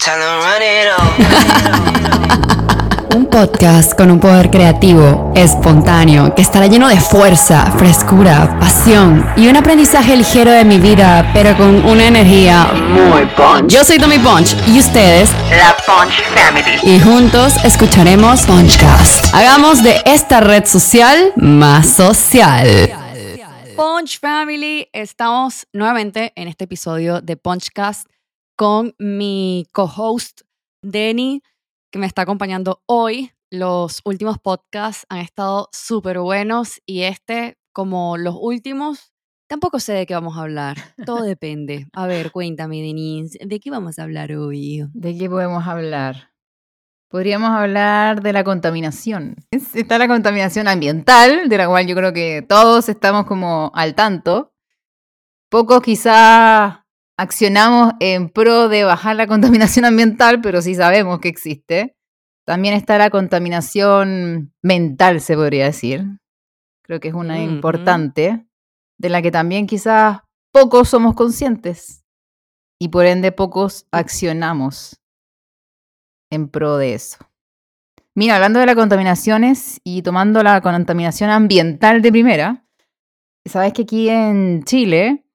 Un podcast con un poder creativo, espontáneo, que estará lleno de fuerza, frescura, pasión y un aprendizaje ligero de mi vida, pero con una energía muy punch. Yo soy Tommy Punch y ustedes, La Punch Family. y juntos escucharemos Punchcast. Hagamos de esta red social más social. Punch Family, estamos nuevamente en este episodio de Punchcast con mi co-host Denny, que me está acompañando hoy. Los últimos podcasts han estado súper buenos y este, como los últimos, tampoco sé de qué vamos a hablar. Todo depende. A ver, cuéntame, Denise, ¿de qué vamos a hablar hoy? ¿De qué podemos hablar? Podríamos hablar de la contaminación. Es- Está la contaminación ambiental, de la cual yo creo que todos estamos como al tanto. Pocos quizás accionamos en pro de bajar la contaminación ambiental, pero sí sabemos que existe. También está la contaminación mental, se podría decir. Creo que es una importante, de la que también quizás pocos somos conscientes y por ende pocos accionamos en pro de eso. Mira, hablando de las contaminaciones y tomando la contaminación ambiental de primera, sabes que aquí en Chile,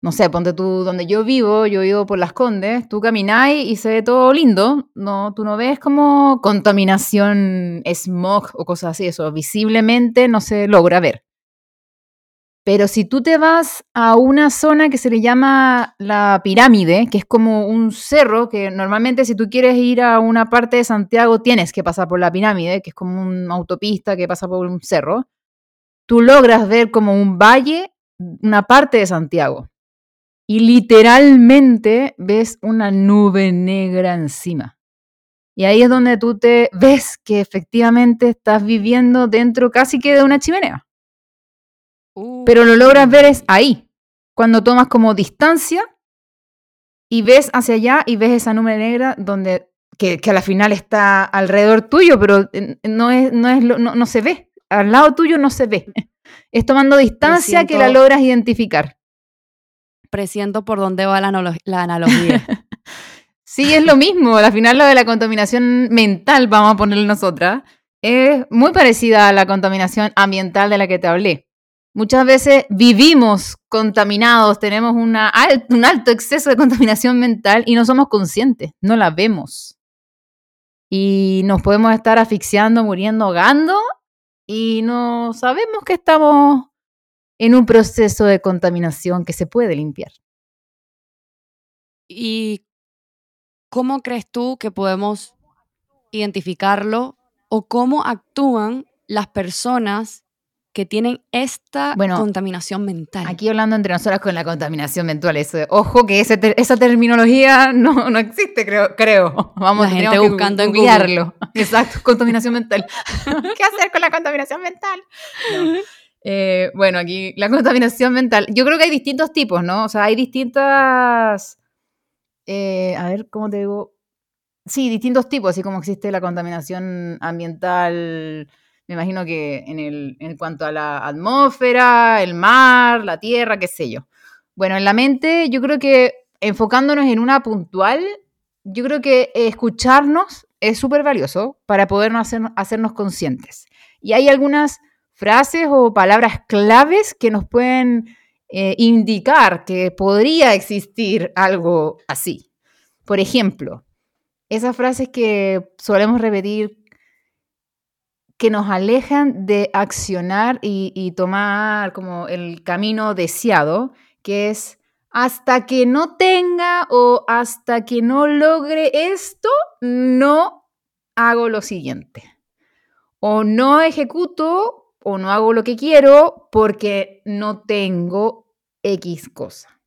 no sé, ponte tú donde yo vivo, yo vivo por Las Condes, tú camináis y se ve todo lindo, no, tú no ves como contaminación, smog o cosas así, eso visiblemente no se logra ver. Pero si tú te vas a una zona que se le llama la pirámide, que es como un cerro, que normalmente si tú quieres ir a una parte de Santiago tienes que pasar por la pirámide, que es como una autopista que pasa por un cerro, tú logras ver como un valle, una parte de Santiago. Y literalmente ves una nube negra encima. Y ahí es donde tú te ves que efectivamente estás viviendo dentro casi que de una chimenea pero lo logras ver es ahí, cuando tomas como distancia y ves hacia allá y ves esa nube negra donde que, que a la final está alrededor tuyo, pero eh, no es, no es no, no se ve, al lado tuyo no se ve. Es tomando distancia que la logras identificar. Presiento por dónde va la, analo- la analogía. Sí, es lo mismo. Al final lo de la contaminación mental, vamos a ponerle nosotras, es muy parecida a la contaminación ambiental de la que te hablé. Muchas veces vivimos contaminados, tenemos un alto exceso de contaminación mental y no somos conscientes, no la vemos. Y nos podemos estar asfixiando, muriendo, ahogando y no sabemos que estamos en un proceso de contaminación que se puede limpiar. ¿Y cómo crees tú que podemos identificarlo o cómo actúan las personas que tienen esta Bueno, contaminación mental? Aquí hablando entre nosotras con la contaminación mental, eso, ojo que ese ter- esa terminología no, no existe, creo. creo. Vamos, La gente buscando en Google. googlearlo. Exacto, contaminación mental. ¿Qué hacer con la contaminación mental? No. Eh, bueno, aquí la contaminación mental. Yo creo que hay distintos tipos, ¿no? O sea, hay distintas. eh, a ver, ¿cómo te digo? Sí, distintos tipos, así como existe la contaminación ambiental. Me imagino que en, el, en cuanto a la atmósfera, el mar, la tierra, qué sé yo. Bueno, en la mente, yo creo que enfocándonos en una puntual, yo creo que escucharnos es súper valioso para podernos hacer, hacernos conscientes. Y hay algunas frases o palabras claves que nos pueden eh, indicar que podría existir algo así. Por ejemplo, esas frases que solemos repetir que nos alejan de accionar y, y tomar como el camino deseado, que es hasta que no tenga o hasta que no logre esto, no hago lo siguiente. O no ejecuto o no hago lo que quiero porque no tengo X cosa.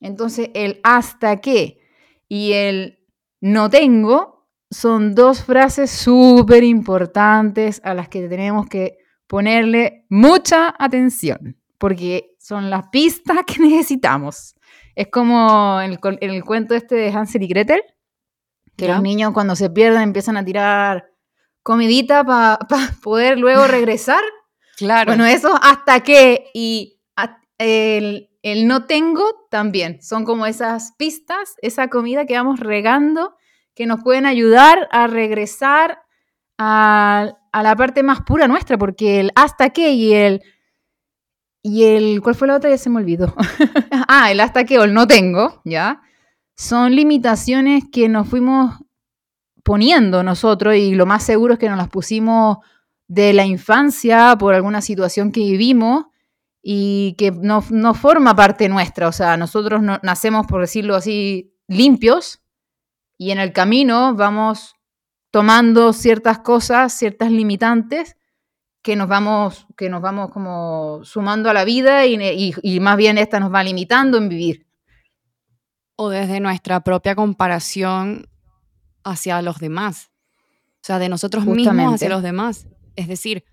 Entonces el hasta que y el no tengo son dos frases súper importantes a las que tenemos que ponerle mucha atención, porque son las pistas que necesitamos. Es como en el, el cuento este de Hansel y Gretel, que Ya. los niños cuando se pierden empiezan a tirar comidita para poder luego regresar. Claro. Bueno, eso hasta que y el, el no tengo también. Son como esas pistas, esa comida que vamos regando que nos pueden ayudar a regresar a, a la parte más pura nuestra, porque el hasta qué y el y el, ¿cuál fue la otra? Ya se me olvidó. ah, el hasta qué o el no tengo, ¿ya? Son limitaciones que nos fuimos poniendo nosotros y lo más seguro es que nos las pusimos de la infancia por alguna situación que vivimos y que no, no forma parte nuestra. O sea, nosotros no, nacemos, por decirlo así, limpios y en el camino vamos tomando ciertas cosas, ciertas limitantes que nos vamos, que nos vamos como sumando a la vida y, y, más bien esta nos va limitando en vivir. O desde nuestra propia comparación hacia los demás. O sea, de nosotros mismos hacia los demás. Es decir,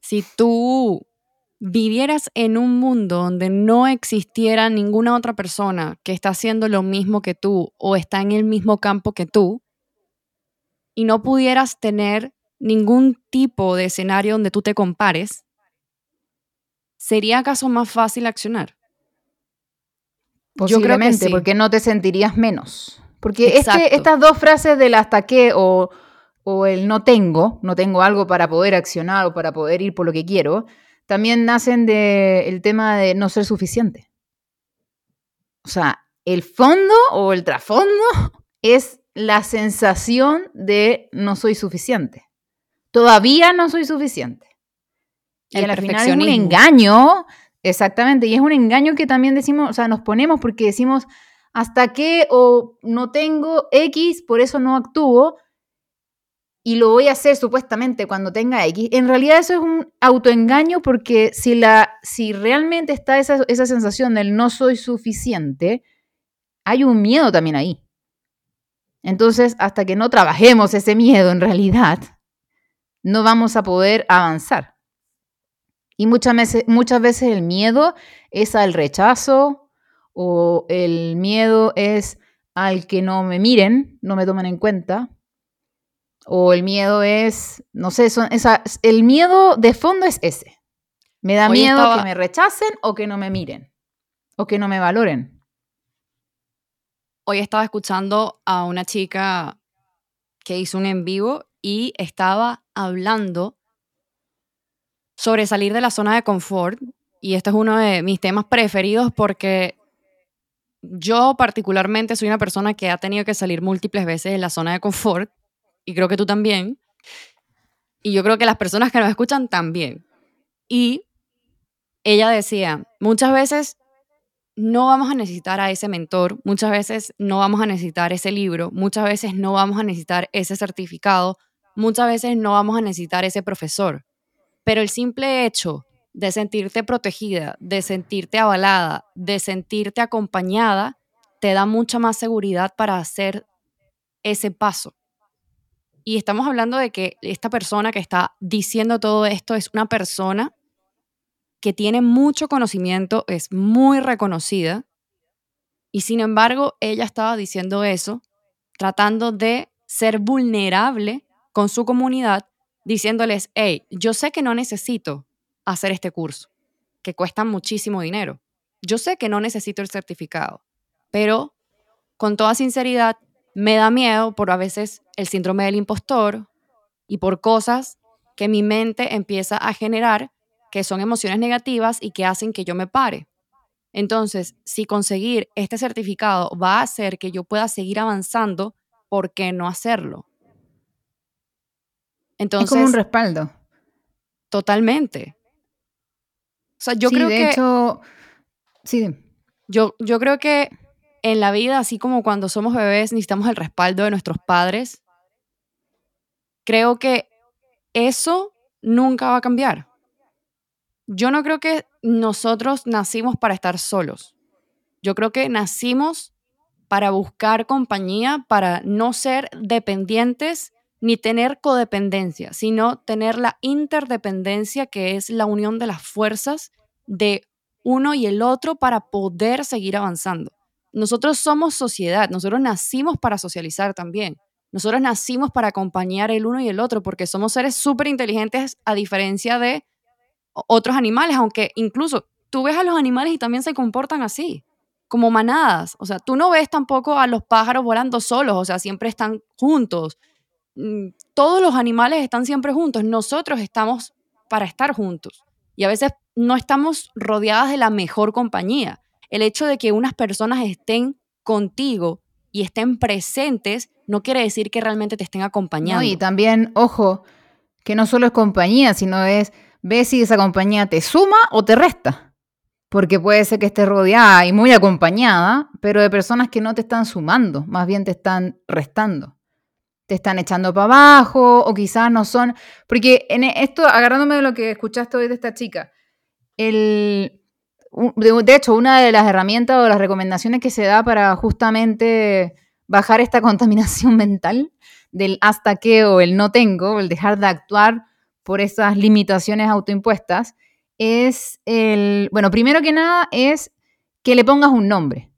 si tú vivieras en un mundo donde no existiera ninguna otra persona que está haciendo lo mismo que tú o está en el mismo campo que tú, y no pudieras tener ningún tipo de escenario donde tú te compares, ¿sería acaso más fácil accionar? Posiblemente, porque no te sentirías menos. Porque este, estas dos frases del hasta qué o, o el no tengo, no tengo algo para poder accionar o para poder ir por lo que quiero, también nacen del tema de no ser suficiente. O sea, el fondo o el trasfondo es la sensación de no soy suficiente todavía no soy suficiente. y al final es un engaño, exactamente, y es un engaño que también decimos, o sea, nos ponemos porque decimos hasta que o no tengo X, por eso no actúo, y lo voy a hacer supuestamente cuando tenga X. En realidad eso es un autoengaño porque si, la, si realmente está esa, esa sensación del no soy suficiente, hay un miedo también ahí. Entonces, hasta que no trabajemos ese miedo en realidad, no vamos a poder avanzar. Y muchas veces, muchas veces el miedo es al rechazo o el miedo es al que no me miren, no me tomen en cuenta. O el miedo es, no sé, son esa, el miedo de fondo es ese. Me da miedo que me rechacen o que no me miren o que no me valoren. Hoy estaba escuchando a una chica que hizo un en vivo y estaba hablando sobre salir de la zona de confort. Y este es uno de mis temas preferidos porque yo particularmente soy una persona que ha tenido que salir múltiples veces de la zona de confort y creo que tú también. Y yo creo que las personas que nos escuchan también. Y ella decía, muchas veces no vamos a necesitar a ese mentor, muchas veces no vamos a necesitar ese libro, muchas veces no vamos a necesitar ese certificado, muchas veces no vamos a necesitar ese profesor, pero el simple hecho de sentirte protegida, de sentirte avalada, de sentirte acompañada, te da mucha más seguridad para hacer ese paso. Y estamos hablando de que esta persona que está diciendo todo esto es una persona que tiene mucho conocimiento, es muy reconocida, y sin embargo ella estaba diciendo eso, tratando de ser vulnerable con su comunidad diciéndoles, hey, yo sé que no necesito hacer este curso, que cuesta muchísimo dinero. Yo sé que no necesito el certificado, pero con toda sinceridad me da miedo por a veces el síndrome del impostor y por cosas que mi mente empieza a generar que son emociones negativas y que hacen que yo me pare. Entonces, si conseguir este certificado va a hacer que yo pueda seguir avanzando, ¿por qué no hacerlo? Entonces, es como un respaldo. Totalmente. O sea, yo creo de que. Hecho, sí. Yo, yo creo que en la vida, así como cuando somos bebés necesitamos el respaldo de nuestros padres, creo que eso nunca va a cambiar. Yo no creo que nosotros nacimos para estar solos. Yo creo que nacimos para buscar compañía, para no ser dependientes ni tener codependencia, sino tener la interdependencia, que es la unión de las fuerzas de uno y el otro para poder seguir avanzando. Nosotros somos sociedad, nosotros nacimos para socializar también. Nosotros nacimos para acompañar el uno y el otro porque somos seres súper inteligentes a diferencia de otros animales, aunque incluso tú ves a los animales y también se comportan así, como manadas. O sea, tú no ves tampoco a los pájaros volando solos, o sea, siempre están juntos. Mm, todos los animales están siempre juntos. Nosotros estamos para estar juntos. Y a veces no estamos rodeadas de la mejor compañía. El hecho de que unas personas estén contigo y estén presentes no quiere decir que realmente te estén acompañando. y también, ojo, que no solo es compañía, sino es, ve si esa compañía te suma o te resta. Porque puede ser que estés rodeada y muy acompañada, pero de personas que no te están sumando, más bien te están restando. Te están echando para abajo o quizás no son... Porque en esto, agarrándome de lo que escuchaste hoy de esta chica, el, de hecho, una de las herramientas o las recomendaciones que se da para justamente bajar esta contaminación mental del hasta qué o el no tengo, el dejar de actuar por esas limitaciones autoimpuestas, es el, bueno, primero que nada es que le pongas un nombre.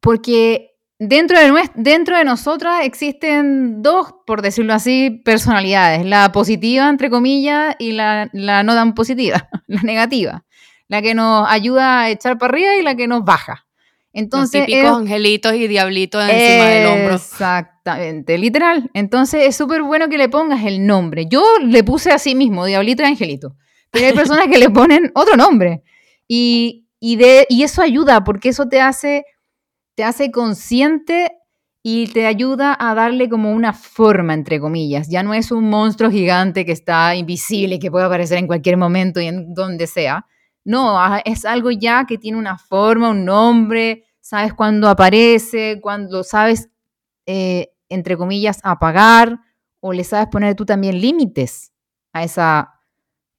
Porque dentro de, dentro de nosotras existen dos, por decirlo así, personalidades. La positiva, entre comillas, y la, la no tan positiva, la negativa la que nos ayuda a echar para arriba y la que nos baja. Entonces, Los típicos angelitos y diablitos encima del hombro. Exactamente, literal. Entonces es súper bueno que le pongas el nombre. Yo le puse así mismo, diablito y angelito. Pero hay personas que le ponen otro nombre. Y, de, y eso ayuda, porque eso te hace, te hace consciente y te ayuda a darle como una forma, entre comillas. Ya no es un monstruo gigante que está invisible y que puede aparecer en cualquier momento y en donde sea, no, es algo ya que tiene una forma, un nombre, sabes cuándo aparece, cuándo sabes, eh, entre comillas, apagar, o le sabes poner tú también límites a esa,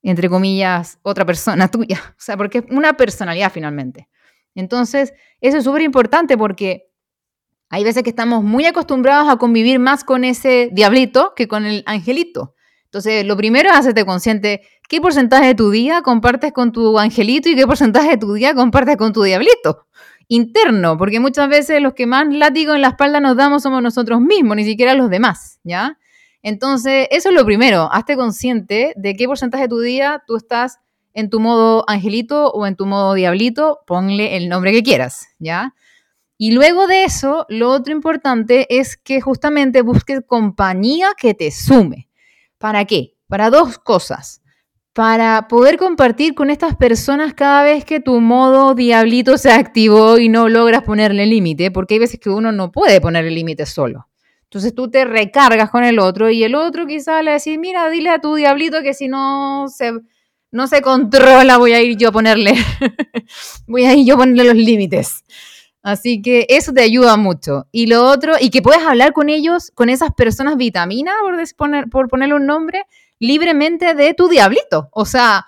entre comillas, otra persona tuya. O sea, porque es una personalidad finalmente. Entonces, eso es súper importante porque hay veces que estamos muy acostumbrados a convivir más con ese diablito que con el angelito. Entonces, lo primero es hacerte consciente qué porcentaje de tu día compartes con tu angelito y qué porcentaje de tu día compartes con tu diablito interno, porque muchas veces los que más látigo en la espalda nos damos somos nosotros mismos, ni siquiera los demás, ¿ya? Entonces, eso es lo primero, hazte consciente de qué porcentaje de tu día tú estás en tu modo angelito o en tu modo diablito, ponle el nombre que quieras, ¿ya? Y luego de eso, lo otro importante es que justamente busques compañía que te sume. ¿Para qué? Para dos cosas. Para poder compartir con estas personas cada vez que tu modo diablito se activó y no logras ponerle límite, porque hay veces que uno no puede ponerle límite solo. Entonces tú te recargas con el otro y el otro quizá le decís, mira, dile a tu diablito que si no se, no se controla voy a ir yo a ponerle, voy a ir yo a ponerle los límites. Así que eso te ayuda mucho. Y lo otro, y que puedes hablar con ellos, con esas personas vitamina, por, por ponerle un nombre, libremente de tu diablito. O sea,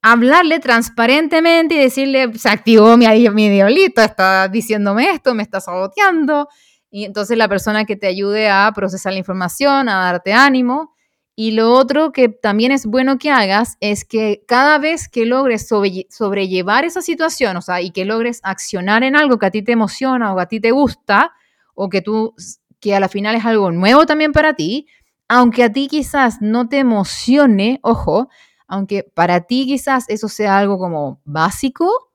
hablarle transparentemente y decirle, se activó mi, mi diablito, está diciéndome esto, me está saboteando. Y entonces la persona que te ayude a procesar la información, a darte ánimo. Y lo otro que también es bueno que hagas es que cada vez que logres sobrellevar esa situación, o sea, y que logres accionar en algo que a ti te emociona o que a ti te gusta, o que tú, que a la final es algo nuevo también para ti, aunque a ti quizás no te emocione, ojo, aunque para ti quizás eso sea algo como básico,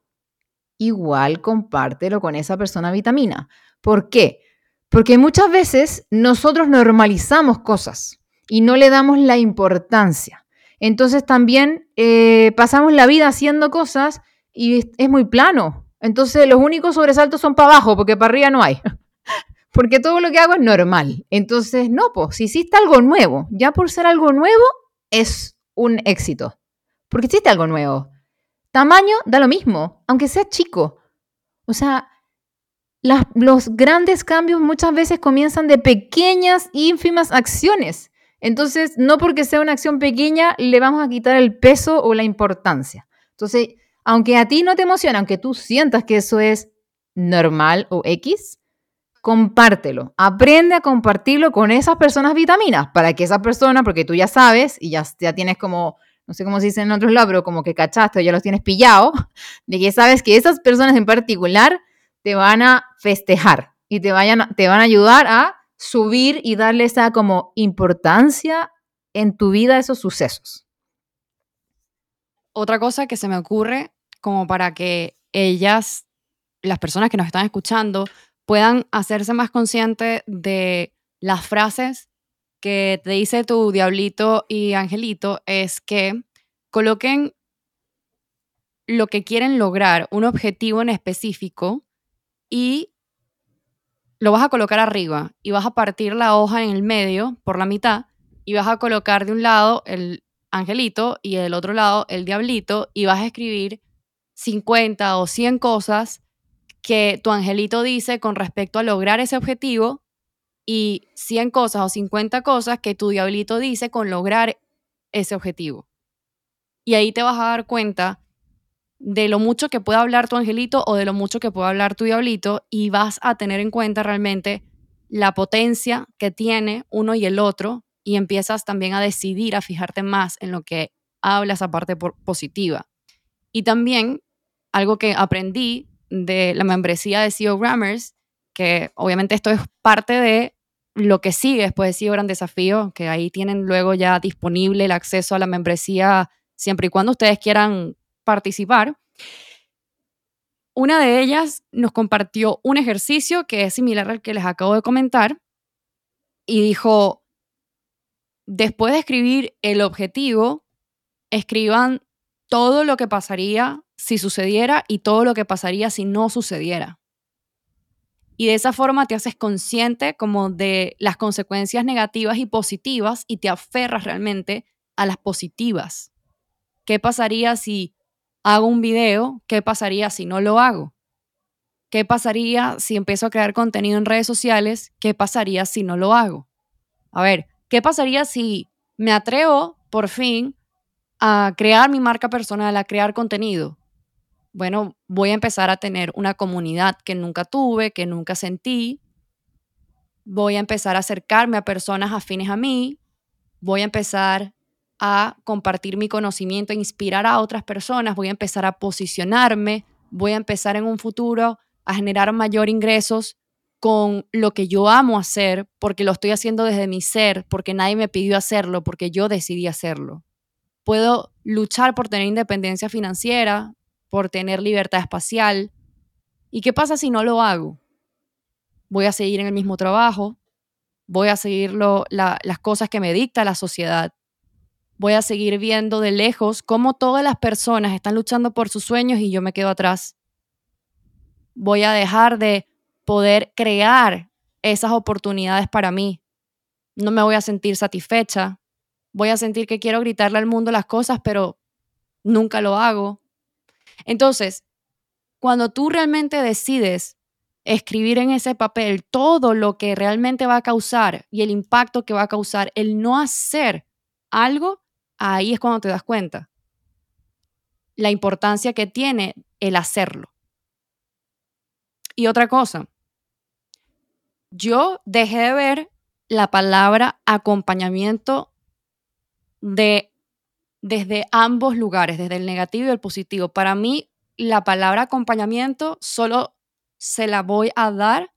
igual compártelo con esa persona vitamina. ¿Por qué? Porque muchas veces nosotros normalizamos cosas y no le damos la importancia. Entonces también eh, pasamos la vida haciendo cosas y es muy plano. Entonces los únicos sobresaltos son para abajo, porque para arriba no hay. porque todo lo que hago es normal. Entonces, no, pues, si hiciste algo nuevo, ya por ser algo nuevo, es un éxito. Porque hiciste algo nuevo. Tamaño da lo mismo, aunque sea chico. O sea, los grandes cambios muchas veces comienzan de pequeñas, ínfimas acciones. Entonces, no porque sea una acción pequeña, le vamos a quitar el peso o la importancia. Entonces, aunque a ti no te emociona, aunque tú sientas que eso es normal o X, compártelo. Aprende a compartirlo con esas personas vitaminas para que esa persona, porque tú ya sabes y ya, ya tienes como, no sé cómo se dice en otros lados, pero como que cachaste o ya los tienes pillado, de que sabes que esas personas en particular te van a festejar y te, vayan, te van a ayudar a subir y darle esa como importancia en tu vida a esos sucesos. Otra cosa que se me ocurre como para que ellas, las personas que nos están escuchando, puedan hacerse más conscientes de las frases que te dice tu diablito y angelito, es que coloquen lo que quieren lograr, un objetivo en específico, y lo vas a colocar arriba y vas a partir la hoja en el medio por la mitad y vas a colocar de un lado el angelito y del otro lado el diablito y vas a escribir 50 o 100 cosas que tu angelito dice con respecto a lograr ese objetivo y 100 cosas o 50 cosas que tu diablito dice con lograr ese objetivo. Y ahí te vas a dar cuenta de lo mucho que puede hablar tu angelito o de lo mucho que puede hablar tu diablito y vas a tener en cuenta realmente la potencia que tiene uno y el otro y empiezas también a decidir, a fijarte más en lo que habla esa parte positiva. Y también algo que aprendí de la membresía de CEO Grammars, que obviamente esto es parte de lo que sigue después de CEO Gran Desafío, que ahí tienen luego ya disponible el acceso a la membresía siempre y cuando ustedes quieran participar. Una de ellas nos compartió un ejercicio que es similar al que les acabo de comentar y dijo, después de escribir el objetivo, escriban todo lo que pasaría si sucediera y todo lo que pasaría si no sucediera. Y de esa forma te haces consciente como de las consecuencias negativas y positivas y te aferras realmente a las positivas. ¿Qué pasaría si hago un video? ¿Qué pasaría si no lo hago? ¿Qué pasaría si empiezo a crear contenido en redes sociales? ¿Qué pasaría si no lo hago? A ver, ¿Qué pasaría si me atrevo por fin a crear mi marca personal, a crear contenido? Bueno, voy a empezar a tener una comunidad que nunca tuve, que nunca sentí. Voy a empezar a acercarme a personas afines a mí. Voy a empezar a compartir mi conocimiento, a inspirar a otras personas. Voy a empezar a posicionarme. Voy a empezar en un futuro a generar mayor ingresos con lo que yo amo hacer, porque lo estoy haciendo desde mi ser, porque nadie me pidió hacerlo, porque yo decidí hacerlo. Puedo luchar por tener independencia financiera, por tener libertad espacial. ¿Y qué pasa si no lo hago? Voy a seguir en el mismo trabajo, voy a seguir las cosas que me dicta la sociedad, voy a seguir viendo de lejos cómo todas las personas están luchando por sus sueños y yo me quedo atrás. Voy a dejar de poder crear esas oportunidades para mí. No me voy a sentir satisfecha. Voy a sentir que quiero gritarle al mundo las cosas, pero nunca lo hago. Entonces, cuando tú realmente decides escribir en ese papel todo lo que realmente va a causar y el impacto que va a causar el no hacer algo, ahí es cuando te das cuenta la importancia que tiene el hacerlo. Y otra cosa, yo dejé de ver la palabra acompañamiento de, desde ambos lugares, desde el negativo y el positivo. Para mí, la palabra acompañamiento solo se la voy a dar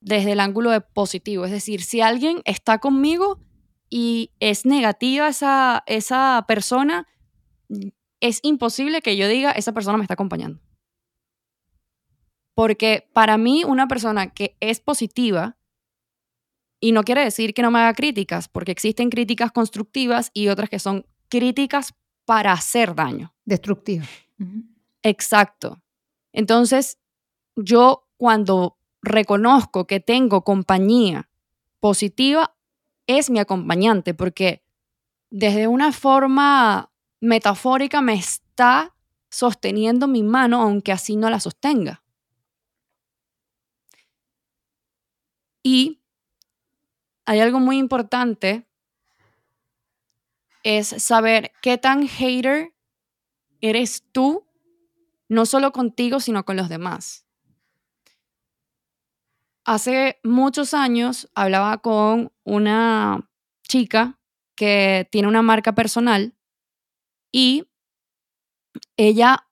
desde el ángulo de positivo. Es decir, si alguien está conmigo y es negativa esa, esa persona, es imposible que yo diga, esa persona me está acompañando. Porque para mí una persona que es positiva, y no quiere decir que no me haga críticas, porque existen críticas constructivas y otras que son críticas para hacer daño. Destructivas. Exacto. Entonces, yo cuando reconozco que tengo compañía positiva, es mi acompañante, porque desde una forma metafórica me está sosteniendo mi mano, aunque así no la sostenga. Y hay algo muy importante, es saber qué tan hater eres tú, no solo contigo, sino con los demás. Hace muchos años hablaba con una chica que tiene una marca personal y ella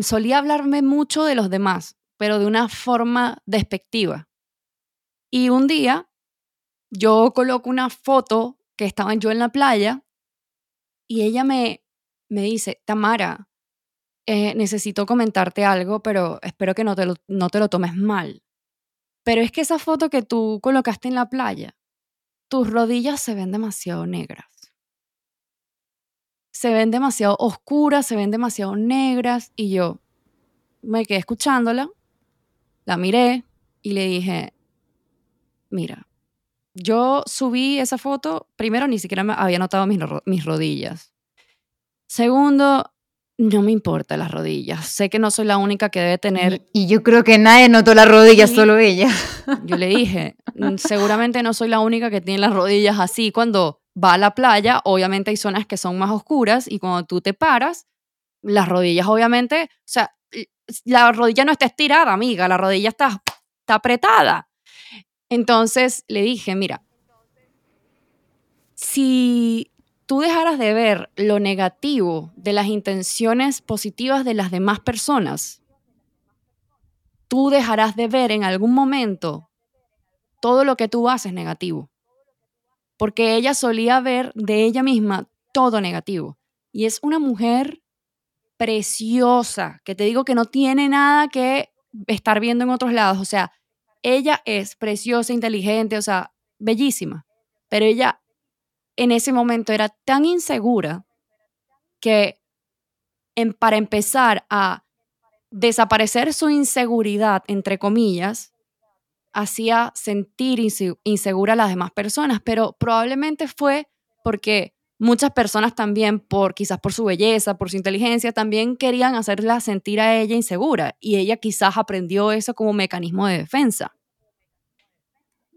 solía hablarme mucho de los demás, pero de una forma despectiva. Y un día yo coloco una foto que estaba yo en la playa y ella me, me dice, Tamara, eh, necesito comentarte algo, pero espero que no te, no te lo tomes mal. Pero es que esa foto que tú colocaste en la playa, tus rodillas se ven demasiado negras. Se ven demasiado oscuras, se ven demasiado negras. Y yo me quedé escuchándola, la miré y le dije, mira, yo subí esa foto, primero ni siquiera había notado mis rodillas. Segundo, no me importa las rodillas. Sé que no soy la única que debe tener. Y, yo creo que nadie notó las rodillas, solo ella. Yo le dije, mm, seguramente no soy la única que tiene las rodillas así. Cuando va a la playa, obviamente hay zonas que son más oscuras y cuando tú te paras, las rodillas obviamente, o sea, la rodilla no está estirada, amiga, la rodilla está, está apretada. Entonces le dije, mira, si tú dejaras de ver lo negativo de las intenciones positivas de las demás personas, tú dejarás de ver en algún momento todo lo que tú haces negativo. Porque ella solía ver de ella misma todo negativo. Y es una mujer preciosa, que te digo que no tiene nada que estar viendo en otros lados. O sea, ella es preciosa, inteligente, o sea, bellísima. Pero ella en ese momento era tan insegura que para empezar a desaparecer su inseguridad, entre comillas, hacía sentir insegura a las demás personas, pero probablemente fue porque muchas personas también, por quizás por su belleza, por su inteligencia, también querían hacerla sentir a ella insegura y ella quizás aprendió eso como mecanismo de defensa.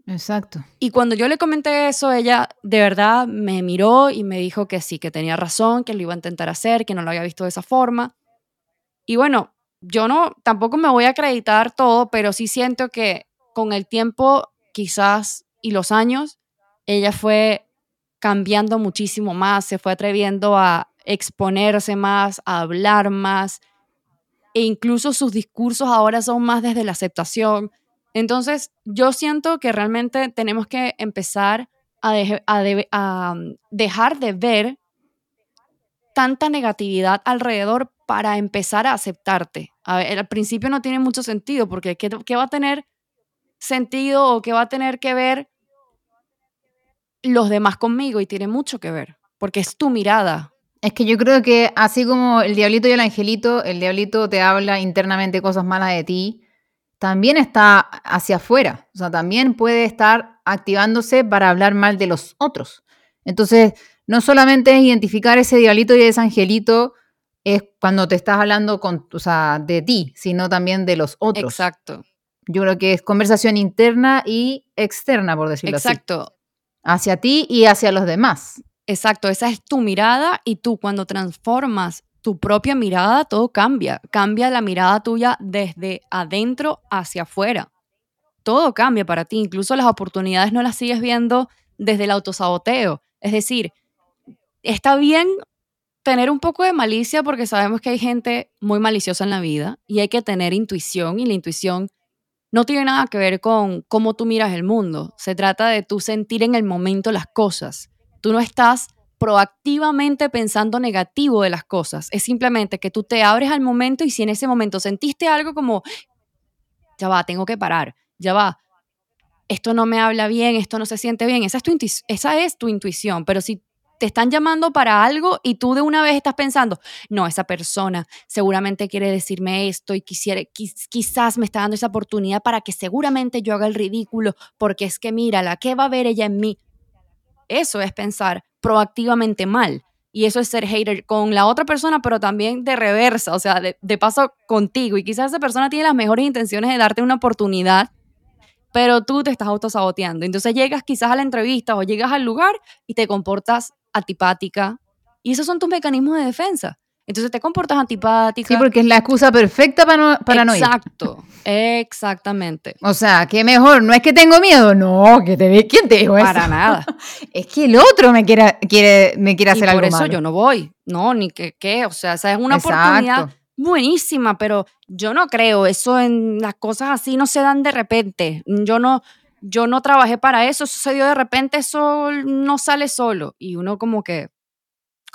Exacto. Y cuando yo le comenté eso, ella de verdad me miró y me dijo que sí, que tenía razón, que lo iba a intentar hacer, que no lo había visto de esa forma. Y bueno, yo no, tampoco me voy a acreditar todo, pero sí siento que con el tiempo, quizás, y los años, ella fue cambiando muchísimo más, se fue atreviendo a exponerse más, a hablar más, e incluso sus discursos ahora son más desde la aceptación, entonces, yo siento que realmente tenemos que empezar a, mm, dejar de ver tanta negatividad alrededor para empezar a aceptarte. al principio no tiene mucho sentido porque ¿qué, ¿qué, va a tener sentido o qué va a tener que ver los demás conmigo? Y tiene mucho que ver porque es tu mirada. Es que yo creo que así como el diablito y el angelito, el diablito te habla internamente cosas malas de ti también está hacia afuera, o sea, también puede estar activándose para hablar mal de los otros. Entonces, no solamente es identificar ese diablito y ese angelito es cuando te estás hablando con, o sea, de ti, sino también de los otros. Exacto. Yo creo que es conversación interna y externa, por decirlo así. Exacto. Hacia ti y hacia los demás. Exacto, esa es tu mirada y tú cuando transformas tu propia mirada, todo cambia. Cambia la mirada tuya desde adentro hacia afuera. Todo cambia para ti. Incluso las oportunidades no las sigues viendo desde el autosaboteo. Es decir, está bien tener un poco de malicia porque sabemos que hay gente muy maliciosa en la vida y hay que tener intuición y la intuición no tiene nada que ver con cómo tú miras el mundo. Se trata de tú sentir en el momento las cosas. Tú no estás proactivamente pensando negativo de las cosas. Es simplemente que tú te abres al momento y si en ese momento sentiste algo como, ya va, tengo que parar, ya va, esto no me habla bien, esto no se siente bien, esa es tu, esa es tu intuición, pero si te están llamando para algo y tú de una vez estás pensando, no, esa persona seguramente quiere decirme esto y quisiera, quizás me está dando esa oportunidad para que seguramente yo haga el ridículo, porque es que mírala, ¿qué va a ver ella en mí? Eso es pensar, proactivamente mal. Y eso es ser hater con la otra persona, pero también de reversa, o sea, de, paso contigo. Y quizás esa persona tiene las mejores intenciones de darte una oportunidad, pero tú te estás autosaboteando. Entonces llegas quizás a la entrevista o llegas al lugar y te comportas antipática. Y esos son tus mecanismos de defensa. Entonces te comportas antipática. Sí, porque es la excusa perfecta para no, para no ir. Exacto, exactamente. O sea, que mejor, no es que tengo miedo, no, que te ve, ¿quién te dijo eso? Para nada. es que el otro me quiere, quiere, me quiere hacer y por eso yo no voy, no, ni que qué, o sea, esa es una oportunidad buenísima, pero yo no creo, eso en las cosas así no se dan de repente. Yo no, yo no trabajé para eso, eso se dio de repente, eso no sale solo. Y uno como que,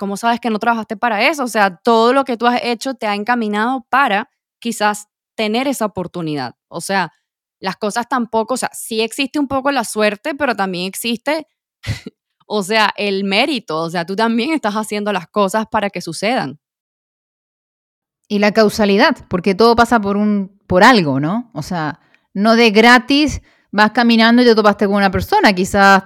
¿cómo sabes que no trabajaste para eso? O sea, todo lo que tú has hecho te ha encaminado para quizás tener esa oportunidad. O sea, las cosas tampoco, o sea, sí existe un poco la suerte, pero también existe, o sea, el mérito. O sea, tú también estás haciendo las cosas para que sucedan. Y la causalidad, porque todo pasa por un, por algo, ¿no? O sea, no de gratis vas caminando y te topaste con una persona, quizás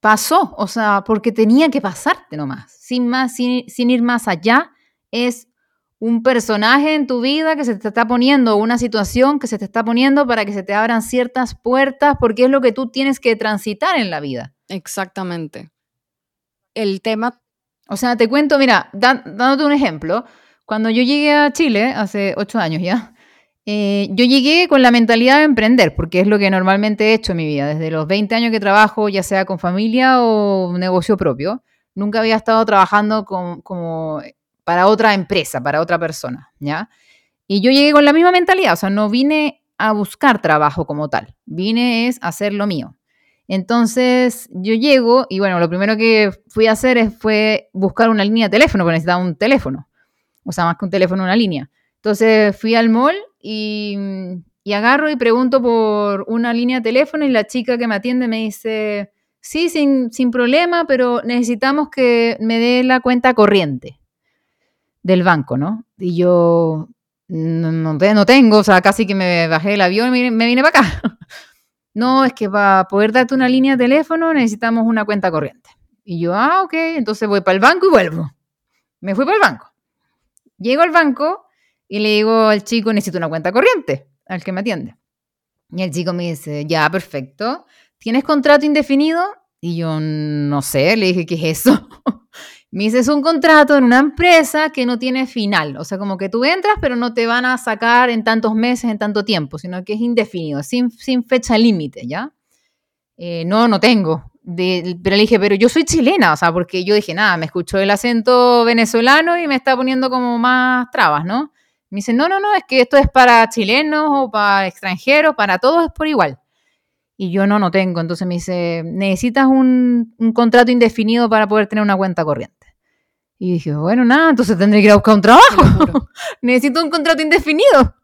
pasó, o sea, porque tenía que pasarte nomás, sin más, sin, sin ir más allá, es un personaje en tu vida que se te está poniendo, una situación que se te está poniendo para que se te abran ciertas puertas, porque es lo que tú tienes que transitar en la vida. Exactamente. El tema... O sea, te cuento, mira, dándote un ejemplo, cuando yo llegué a Chile, hace ocho años ya, eh, yo llegué con la mentalidad de emprender, porque es lo que normalmente he hecho en mi vida. Desde los 20 años que trabajo, ya sea con familia o negocio propio, nunca había estado trabajando como para otra empresa, para otra persona, ¿ya? Y yo llegué con la misma mentalidad, o sea, no vine a buscar trabajo como tal, vine es a hacer lo mío. Entonces yo llego y bueno, lo primero que fui a hacer fue buscar una línea de teléfono, porque necesitaba un teléfono, o sea, más que un teléfono, una línea. Entonces fui al mall y, agarro y pregunto por una línea de teléfono y la chica que me atiende me dice, sí, sin, sin problema, pero necesitamos que me dé la cuenta corriente del banco, ¿no? Y yo no, no, tengo, o sea, casi que me bajé del avión y me, vine para acá. no, es que para poder darte una línea de teléfono necesitamos una cuenta corriente. Y yo, ah, ok, entonces voy para el banco y vuelvo. Me fui para el banco. Llego al banco y le digo al chico, necesito una cuenta corriente, al que me atiende. Y el chico me dice, ya, perfecto. ¿Tienes contrato indefinido? Y yo, no sé, le dije, ¿qué es eso? Me dices un contrato en una empresa que no tiene final, o sea, como que tú entras, pero no te van a sacar en tantos meses, en tanto tiempo, sino que es indefinido, sin, sin fecha límite, ¿ya? Eh, no, no tengo. pero le dije, pero yo soy chilena, o sea, porque yo dije, nada, me escuchó el acento venezolano y me está poniendo como más trabas, ¿no? Me dice, no, no, no, es que esto es para chilenos o para extranjeros, para todos es por igual. Y yo no, no tengo. Entonces me dice, necesitas un, un contrato indefinido para poder tener una cuenta corriente. Y dije, bueno, nada, entonces tendré que ir a buscar un trabajo. Necesito un contrato indefinido.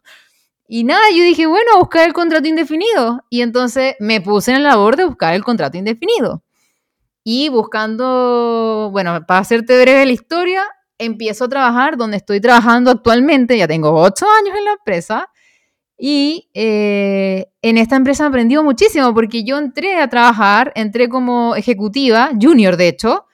Y nada, yo dije, bueno, a buscar el contrato indefinido. Y entonces me puse en la labor de buscar el contrato indefinido. Y buscando, bueno, para hacerte breve la historia, empiezo a trabajar donde estoy trabajando actualmente. Ya tengo ocho años en la empresa. Y eh, en esta empresa aprendí muchísimo porque yo entré a trabajar, entré como ejecutiva, junior de hecho,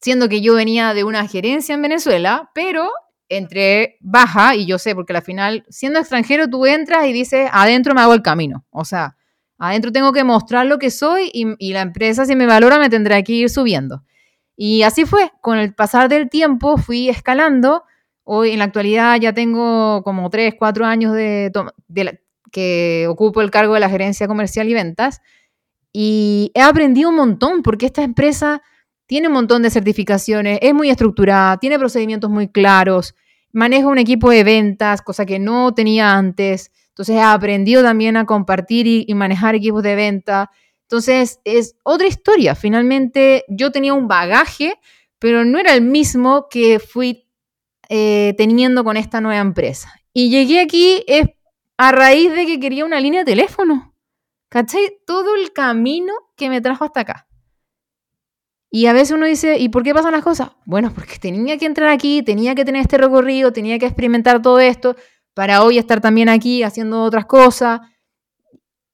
siendo que yo venía de una gerencia en Venezuela, pero entré baja y yo sé, porque al final, siendo extranjero, tú entras y dices, adentro me hago el camino. O sea, adentro tengo que mostrar lo que soy y, la empresa, si me valora, me tendrá que ir subiendo. Y así fue, con el pasar del tiempo fui escalando. Hoy en la actualidad ya tengo como 3, 4 años de, que ocupo el cargo de la gerencia comercial y ventas. Y he aprendido un montón porque esta empresa tiene un montón de certificaciones, es muy estructurada, tiene procedimientos muy claros, maneja un equipo de ventas, cosa que no tenía antes. Entonces he aprendido también a compartir y, manejar equipos de venta. Entonces es otra historia. Finalmente yo tenía un bagaje, pero no era el mismo que fui eh, teniendo con esta nueva empresa. Y llegué aquí a raíz de que quería una línea de teléfono. ¿Cachai? Todo el camino que me trajo hasta acá. Y a veces uno dice, ¿y por qué pasan las cosas? Bueno, porque tenía que entrar aquí, tenía que tener este recorrido, tenía que experimentar todo esto para hoy estar también aquí haciendo otras cosas.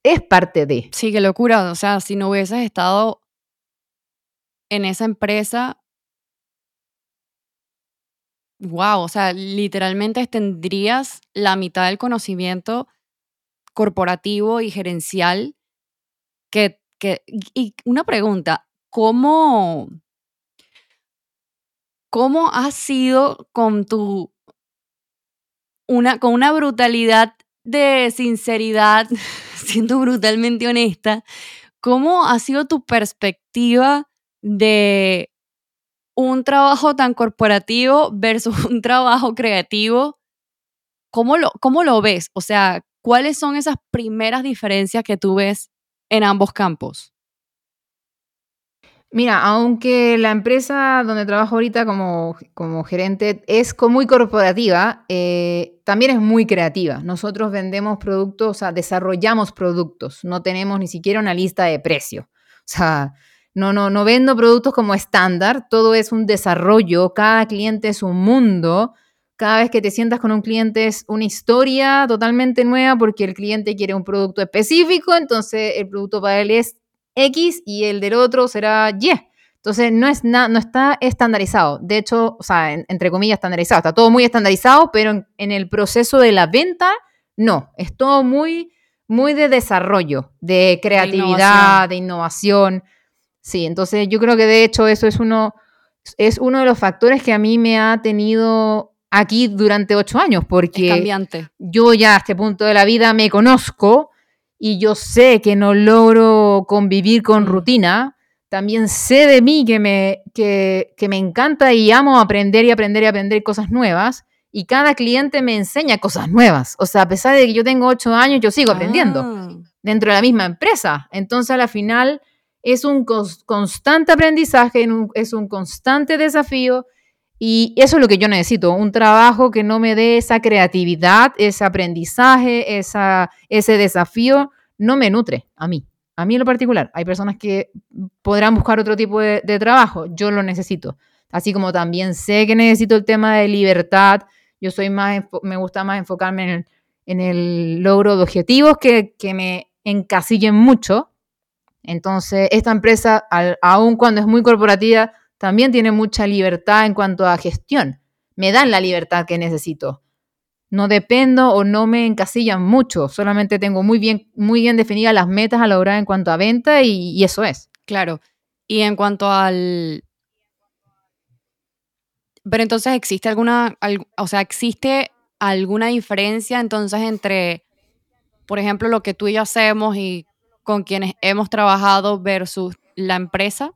Es parte de. Sí, qué locura. O sea, si no hubieses estado en esa empresa, wow, o sea, literalmente tendrías la mitad del conocimiento corporativo y gerencial que, que y una pregunta, ¿cómo, cómo has sido con tu, una, con una brutalidad de sinceridad, siendo brutalmente honesta, cómo ha sido tu perspectiva de un trabajo tan corporativo versus un trabajo creativo? ¿Cómo lo, cómo lo ves? O sea, ¿cuáles son esas primeras diferencias que tú ves en ambos campos? Mira, aunque la empresa donde trabajo ahorita como, como gerente es muy corporativa, eh, también es muy creativa. Nosotros vendemos productos, o sea, desarrollamos productos, no tenemos ni siquiera una lista de precio. O sea, no, no, no vendo productos como estándar, todo es un desarrollo, cada cliente es un mundo. Cada vez que te sientas con un cliente es una historia totalmente nueva porque el cliente quiere un producto específico, entonces el producto para él es X y el del otro será Y. Entonces no, es no está estandarizado. De hecho, o sea, entre comillas estandarizado. Está todo muy estandarizado, pero en, el proceso de la venta, no. Es todo muy, muy de desarrollo, de creatividad, de innovación. Sí, entonces yo creo que de hecho eso es uno, es uno de los factores que a mí me ha tenido aquí durante ocho años, porque yo ya a este punto de la vida me conozco y yo sé que no logro convivir con mm. rutina, también sé de mí que me, que, me encanta y amo aprender y aprender y aprender cosas nuevas. Y cada cliente me enseña cosas nuevas. O sea, a pesar de que yo tengo ocho años, yo sigo aprendiendo ah. dentro de la misma empresa. Entonces, a la final, es un constante aprendizaje, es un constante desafío. Y eso es lo que yo necesito, un trabajo que no me dé esa creatividad, ese aprendizaje, esa, ese desafío, no me nutre a mí. A mí en lo particular. Hay personas que podrán buscar otro tipo de, trabajo, yo lo necesito. Así como también sé que necesito el tema de libertad, yo soy más, me gusta más enfocarme en el, logro de objetivos que, que me encasillen mucho. Entonces, esta empresa, aun cuando es muy corporativa, también tiene mucha libertad en cuanto a gestión. Me dan la libertad que necesito. No dependo o no me encasillan mucho, solamente tengo muy bien, muy bien definidas las metas a lograr en cuanto a venta y, eso es. Claro. Y en cuanto al... Pero entonces existe alguna, o sea, existe alguna diferencia entonces entre, por ejemplo, lo que tú y yo hacemos y con quienes hemos trabajado versus la empresa?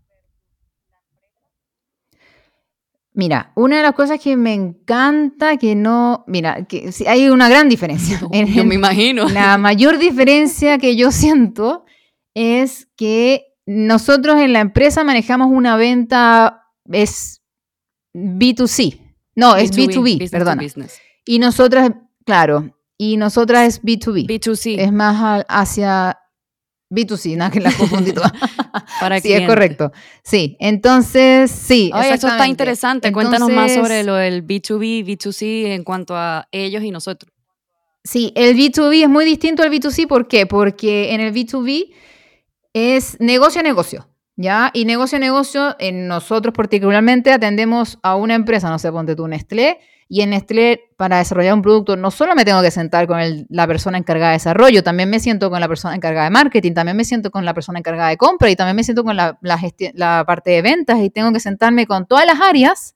Mira, una de las cosas que me encanta que no, mira, que hay una gran diferencia. yo me imagino. La mayor diferencia que yo siento es que nosotros en la empresa manejamos una venta es B2C. No, es B2B, perdón. Y nosotras, claro, y nosotras es B2B. B2C. Es más hacia B2C, nada que la confundí toda. Para sí, es correcto. Sí, entonces, sí. Oye, eso está interesante. Cuéntanos más sobre lo del B2B, B2C en cuanto a ellos y nosotros. Sí, el B2B es muy distinto al B2C. ¿Por qué? Porque en el B2B es negocio a negocio. ¿Ya? Y negocio a negocio, en nosotros particularmente atendemos a una empresa, no sé, ponte tú Nestlé, y en Nestlé, para desarrollar un producto, no solo me tengo que sentar con la persona encargada de desarrollo, también me siento con la persona encargada de marketing, también me siento con la persona encargada de compra y también me siento con la, la, parte de ventas y tengo que sentarme con todas las áreas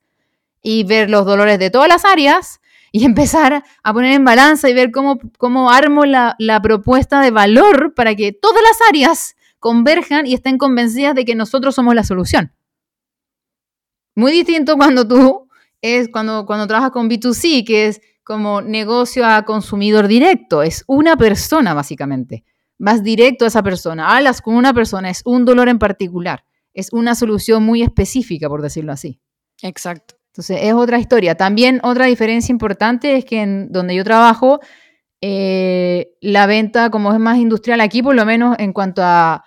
y ver los dolores de todas las áreas y empezar a poner en balanza y ver cómo, cómo armo la, la propuesta de valor para que todas las áreas converjan y estén convencidas de que nosotros somos la solución. Muy distinto cuando tú es cuando, cuando trabajas con B2C, que es como negocio a consumidor directo. Es una persona, básicamente. Vas directo a esa persona, hablas con una persona, es un dolor en particular. Es una solución muy específica, por decirlo así. Exacto. Entonces, es otra historia. También otra diferencia importante es que en donde yo trabajo, eh, la venta, como es más industrial aquí, por lo menos en cuanto a,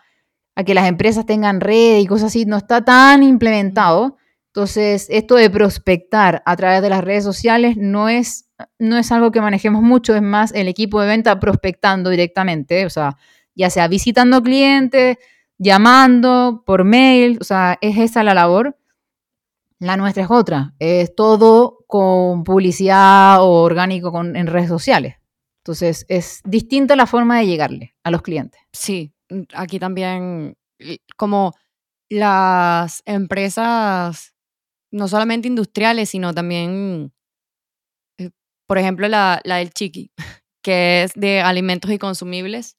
a que las empresas tengan red y cosas así, no está tan implementado. Entonces, esto de prospectar a través de las redes sociales no es, no es algo que manejemos mucho, es más el equipo de venta prospectando directamente, o sea, ya sea visitando clientes, llamando por mail, o sea, es esa la labor. La nuestra es otra, es todo con publicidad o orgánico en redes sociales. Entonces, es distinta la forma de llegarle a los clientes. Sí, aquí también, como las empresas no solamente industriales, sino también, eh, por ejemplo, la, la del chiqui, que es de alimentos y consumibles,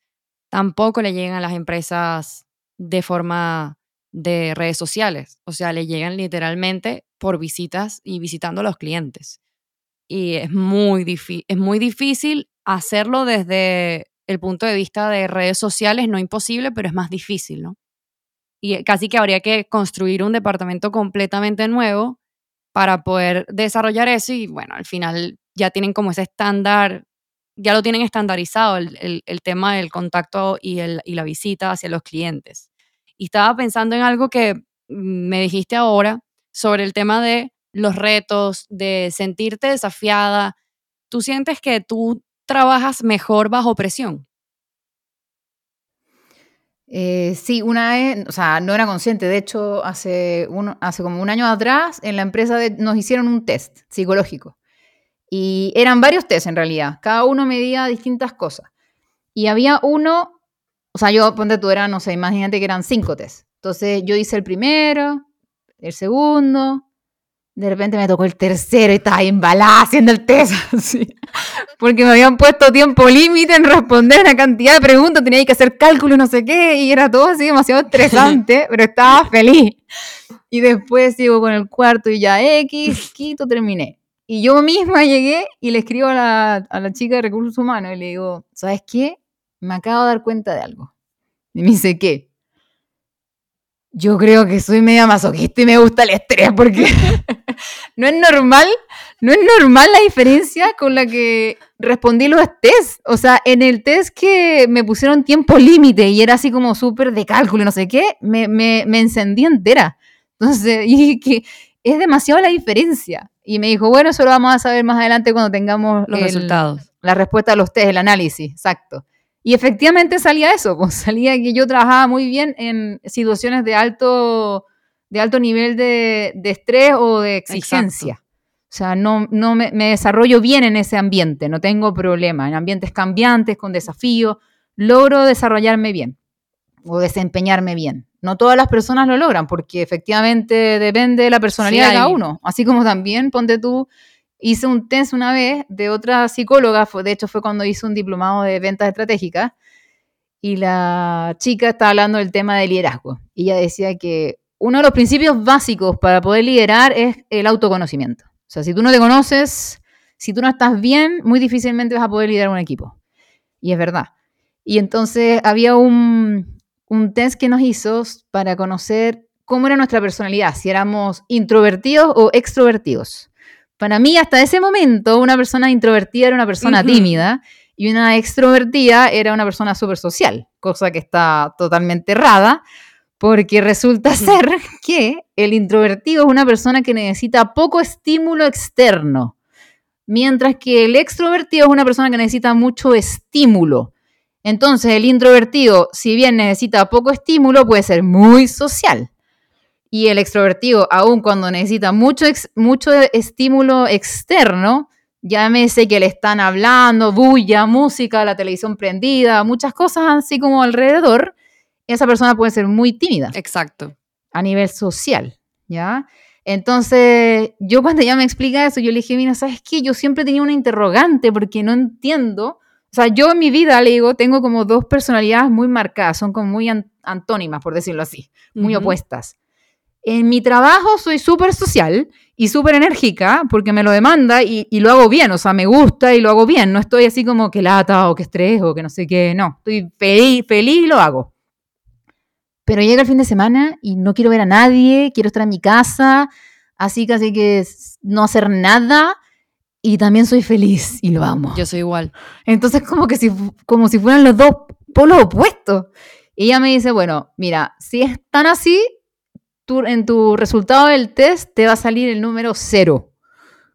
tampoco le llegan a las empresas de forma de redes sociales. O sea, le llegan literalmente por visitas y visitando a los clientes. Y es muy, es muy difícil hacerlo desde el punto de vista de redes sociales, no imposible, pero es más difícil, ¿no? Y casi que habría que construir un departamento completamente nuevo para poder desarrollar eso y bueno, al final ya tienen como ese estándar, ya lo tienen estandarizado el, el, tema del contacto y, el, y la visita hacia los clientes. Y estaba pensando en algo que me dijiste ahora sobre el tema de los retos, de sentirte desafiada. ¿Tú sientes que tú trabajas mejor bajo presión? Eh, sí, una vez, o sea, no era consciente. De hecho, hace, hace como un año atrás, en la empresa nos hicieron un test psicológico. Y eran varios tests en realidad. Cada uno medía distintas cosas. Y había uno, o sea, yo, ponte tú, era, no sé, imagínate que eran cinco tests. Entonces yo hice el primero, el segundo, de repente me tocó el tercero y estaba embalada haciendo el test, porque me habían puesto tiempo límite en responder una cantidad de preguntas, tenía que hacer cálculos, no sé qué, y era todo así demasiado estresante, pero estaba feliz. Y después sigo con el cuarto y ya X, quito, terminé. Y yo misma llegué y le escribo a la, a la chica de recursos humanos y le digo, ¿sabes qué? Me acabo de dar cuenta de algo. Y me dice, ¿qué? Yo creo que soy media masoquista y me gusta el estrés porque no es normal, no es normal la diferencia con la que respondí los test. O sea, en el test que me pusieron tiempo límite y era así como súper de cálculo y no sé qué, me, me, me encendí entera. Entonces, y que es demasiado la diferencia. Y me dijo, bueno, eso lo vamos a saber más adelante cuando tengamos los resultados. La respuesta a los test, el análisis, exacto. Y efectivamente salía eso, pues salía que yo trabajaba muy bien en situaciones de alto, de alto nivel de, estrés o de exigencia. O sea, no, no me, desarrollo bien en ese ambiente, no tengo problema. En ambientes cambiantes, con desafíos, logro desarrollarme bien o desempeñarme bien. No todas las personas lo logran porque efectivamente depende de la personalidad de cada uno. Así como también, ponte tú, hice un test una vez de otra psicóloga, de hecho fue cuando hice un diplomado de ventas estratégicas, y la chica estaba hablando del tema de liderazgo. Y ella decía que uno de los principios básicos para poder liderar es el autoconocimiento. O sea, si tú no te conoces, si tú no estás bien, muy difícilmente vas a poder liderar un equipo. Y es verdad. Y entonces había un, un test que nos hizo para conocer cómo era nuestra personalidad, si éramos introvertidos o extrovertidos. Para mí, hasta ese momento, una persona introvertida era una persona tímida y una extrovertida era una persona súper social, cosa que está totalmente errada, porque resulta ser que el introvertido es una persona que necesita poco estímulo externo, mientras que el extrovertido es una persona que necesita mucho estímulo. Entonces, el introvertido, si bien necesita poco estímulo, puede ser muy social. Y el extrovertido, aun cuando necesita mucho, mucho estímulo externo, llámese que le están hablando, bulla, música, la televisión prendida, muchas cosas así como alrededor, esa persona puede ser muy tímida. Exacto. A nivel social, ¿ya? Entonces, yo cuando ella me explica eso, yo le dije, mira, ¿sabes qué? Yo siempre tenía una interrogante porque no entiendo. O sea, yo en mi vida, le digo, tengo como dos personalidades muy marcadas, son como muy antónimas, por decirlo así, muy opuestas. En mi trabajo soy súper social y súper enérgica porque me lo demanda y, lo hago bien, o sea, me gusta y lo hago bien. No estoy así como que lata o que estrés o que no sé qué, no. Estoy feliz, feliz y lo hago. Pero llega el fin de semana y no quiero ver a nadie, quiero estar en mi casa, así casi que no hacer nada y también soy feliz y lo amo. Yo soy igual. Entonces como que si, como si fueran los dos polos opuestos. Y ella me dice, bueno, mira, si es tan así, en tu resultado del test te va a salir el número cero.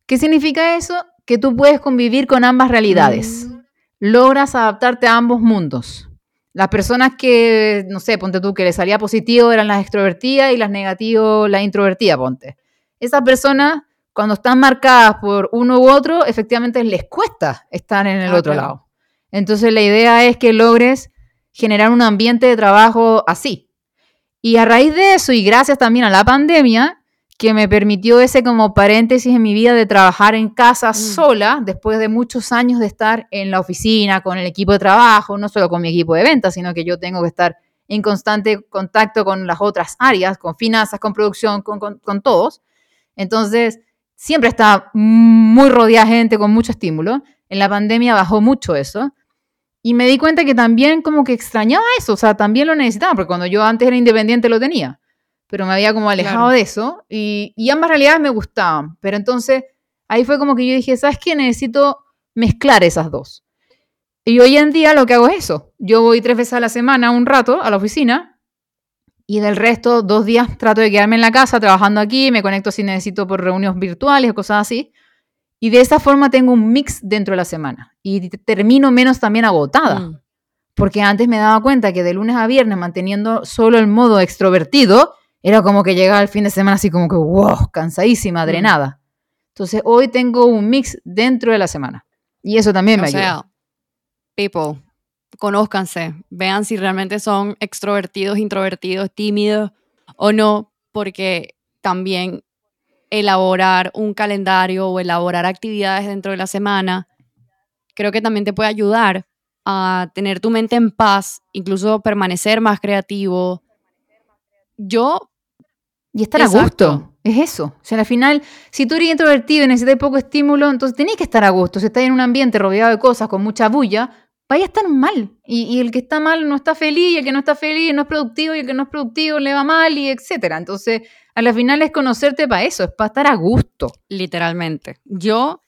¿Qué significa eso? Que tú puedes convivir con ambas realidades. Mm. Logras adaptarte a ambos mundos. Las personas que, no sé, ponte tú, que les salía positivo eran las extrovertidas y las negativas la introvertida, ponte. Esas personas, cuando están marcadas por uno u otro, efectivamente les cuesta estar en el ah, otro lado. Entonces la idea es que logres generar un ambiente de trabajo así, y a raíz de eso, y gracias también a la pandemia, que me permitió ese como paréntesis en mi vida de trabajar en casa mm. sola, después de muchos años de estar en la oficina, con el equipo de trabajo, no solo con mi equipo de ventas, sino que yo tengo que estar en constante contacto con las otras áreas, con finanzas, con producción, con, con todos. Entonces, siempre estaba muy rodeada de gente con mucho estímulo. En la pandemia bajó mucho eso. Y me di cuenta que también como que extrañaba eso, o sea, también lo necesitaba, porque cuando yo antes era independiente lo tenía, pero me había como alejado Claro. de eso y, y ambas realidades me gustaban, pero entonces ahí fue como que yo dije, ¿sabes qué? Necesito mezclar esas dos. Y hoy en día lo que hago es eso, yo voy tres veces a la semana un rato a la oficina y del resto dos días trato de quedarme en la casa trabajando aquí, me conecto si necesito por reuniones virtuales o cosas así. Y de esa forma tengo un mix dentro de la semana. Y termino menos también agotada. Mm. Porque antes me daba cuenta que de lunes a viernes manteniendo solo el modo extrovertido, era como que llegaba el fin de semana así como que, wow, cansadísima, Mm. drenada. Entonces hoy tengo un mix dentro de la semana. Y eso también me O ayuda. sea, people, conózcanse, vean si realmente son extrovertidos, introvertidos, tímidos o no, porque también elaborar un calendario o elaborar actividades dentro de la semana, creo que también te puede ayudar a tener tu mente en paz, incluso permanecer más creativo. Yo, Y estar a gusto. Es eso. O sea, al final, si tú eres introvertido y necesitas poco estímulo, entonces tenés que estar a gusto. Si estás en un ambiente rodeado de cosas con mucha bulla, vaya a estar mal. Y, el que está mal no está feliz, y el que no está feliz no es productivo, y el que no es productivo le va mal, y etcétera. Entonces, a la final es conocerte para eso, es para estar a gusto. literalmente, yo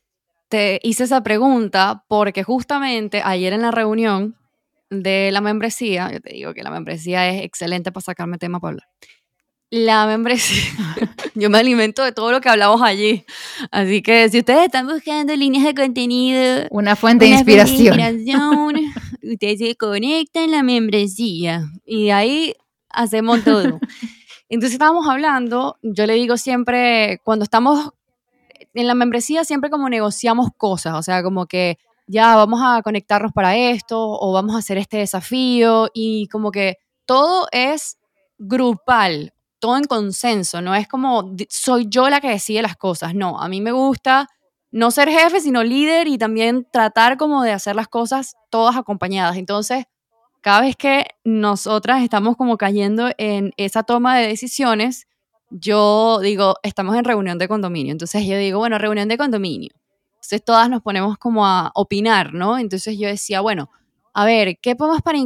te hice esa pregunta porque justamente ayer en la reunión de la membresía, yo te digo que la membresía es excelente para sacarme tema para hablar. La membresía, yo me alimento de todo lo que hablamos allí. Así que si ustedes están buscando líneas de contenido, Una fuente de una fuente de inspiración. inspiración, ustedes se conectan en la membresía y de ahí hacemos todo. Entonces estábamos hablando, yo le digo siempre, cuando estamos en la membresía, siempre como negociamos cosas, o sea, como que ya vamos a conectarnos para esto o vamos a hacer este desafío y como que todo es grupal, todo en consenso, no es como soy yo la que decide las cosas, no, a mí me gusta no ser jefe, sino líder y también tratar como de hacer las cosas todas acompañadas. Entonces, cada vez que nosotras estamos como cayendo en esa toma de decisiones, yo digo, estamos en reunión de condominio. Entonces yo digo, bueno, reunión de condominio. Entonces todas nos ponemos como a opinar, ¿no? Entonces yo decía, bueno, a ver, ¿qué podemos, para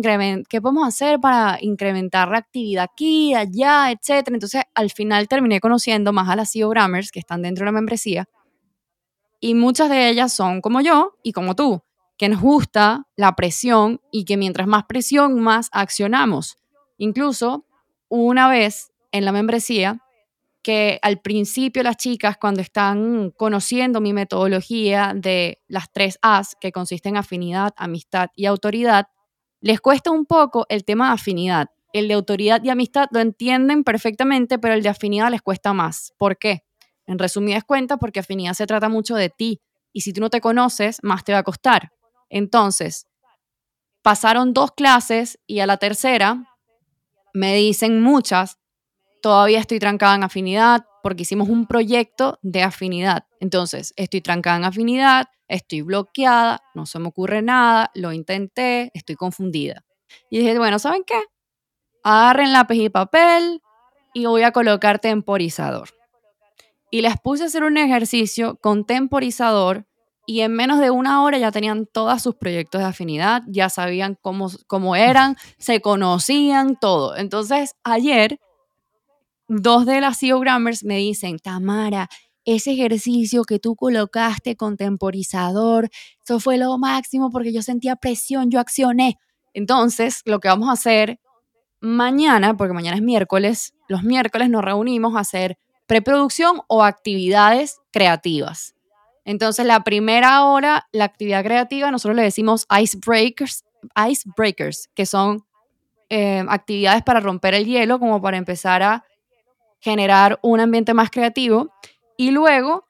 ¿qué podemos hacer para incrementar la actividad aquí, allá, etcétera? Entonces al final terminé conociendo más a las CEOgrammers que están dentro de la membresía y muchas de ellas son como yo y como tú, que nos gusta la presión y que mientras más presión, más accionamos. Incluso una vez en la membresía, que al principio las chicas cuando están conociendo mi metodología de las tres A's, que consiste en afinidad, amistad y autoridad, les cuesta un poco el tema de afinidad. El de autoridad y amistad lo entienden perfectamente, pero el de afinidad les cuesta más. ¿Por qué? En resumidas cuentas, porque afinidad se trata mucho de ti. Y si tú no te conoces, más te va a costar. Entonces, pasaron dos clases y a la tercera me dicen muchas, todavía estoy trancada en afinidad porque hicimos un proyecto de afinidad. Entonces, estoy trancada en afinidad, estoy bloqueada, no se me ocurre nada, lo intenté, estoy confundida. Y dije, bueno, ¿saben qué? Agarren lápiz y papel y voy a colocar temporizador. Y les puse a hacer un ejercicio con temporizador y en menos de una hora ya tenían todos sus proyectos de afinidad, ya sabían cómo, cómo eran, se conocían, todo. Entonces, ayer, dos de las CEOgrammers me dicen, Tamara, ese ejercicio que tú colocaste con temporizador, eso fue lo máximo porque yo sentía presión, yo accioné. Entonces, lo que vamos a hacer mañana, porque mañana es miércoles, los miércoles nos reunimos a hacer preproducción o actividades creativas. Entonces, la primera hora, la actividad creativa, nosotros le decimos icebreakers, icebreakers que son eh, actividades para romper el hielo, como para empezar a generar un ambiente más creativo. Y luego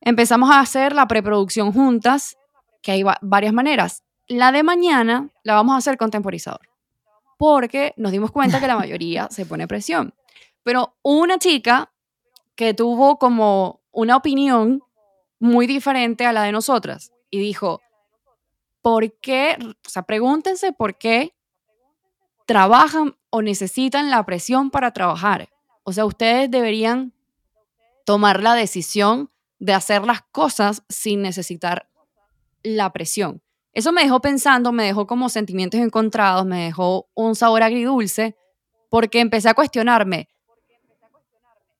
empezamos a hacer la preproducción juntas, que hay va- varias maneras. La de mañana la vamos a hacer con temporizador, porque nos dimos cuenta que la mayoría se pone presión. Pero una chica que tuvo como una opinión muy diferente a la de nosotras y dijo, ¿por qué? O sea, pregúntense por qué trabajan o necesitan la presión para trabajar. O sea, ustedes deberían tomar la decisión de hacer las cosas sin necesitar la presión. eso me dejó pensando, me dejó como sentimientos encontrados, me dejó un sabor agridulce, porque empecé a cuestionarme,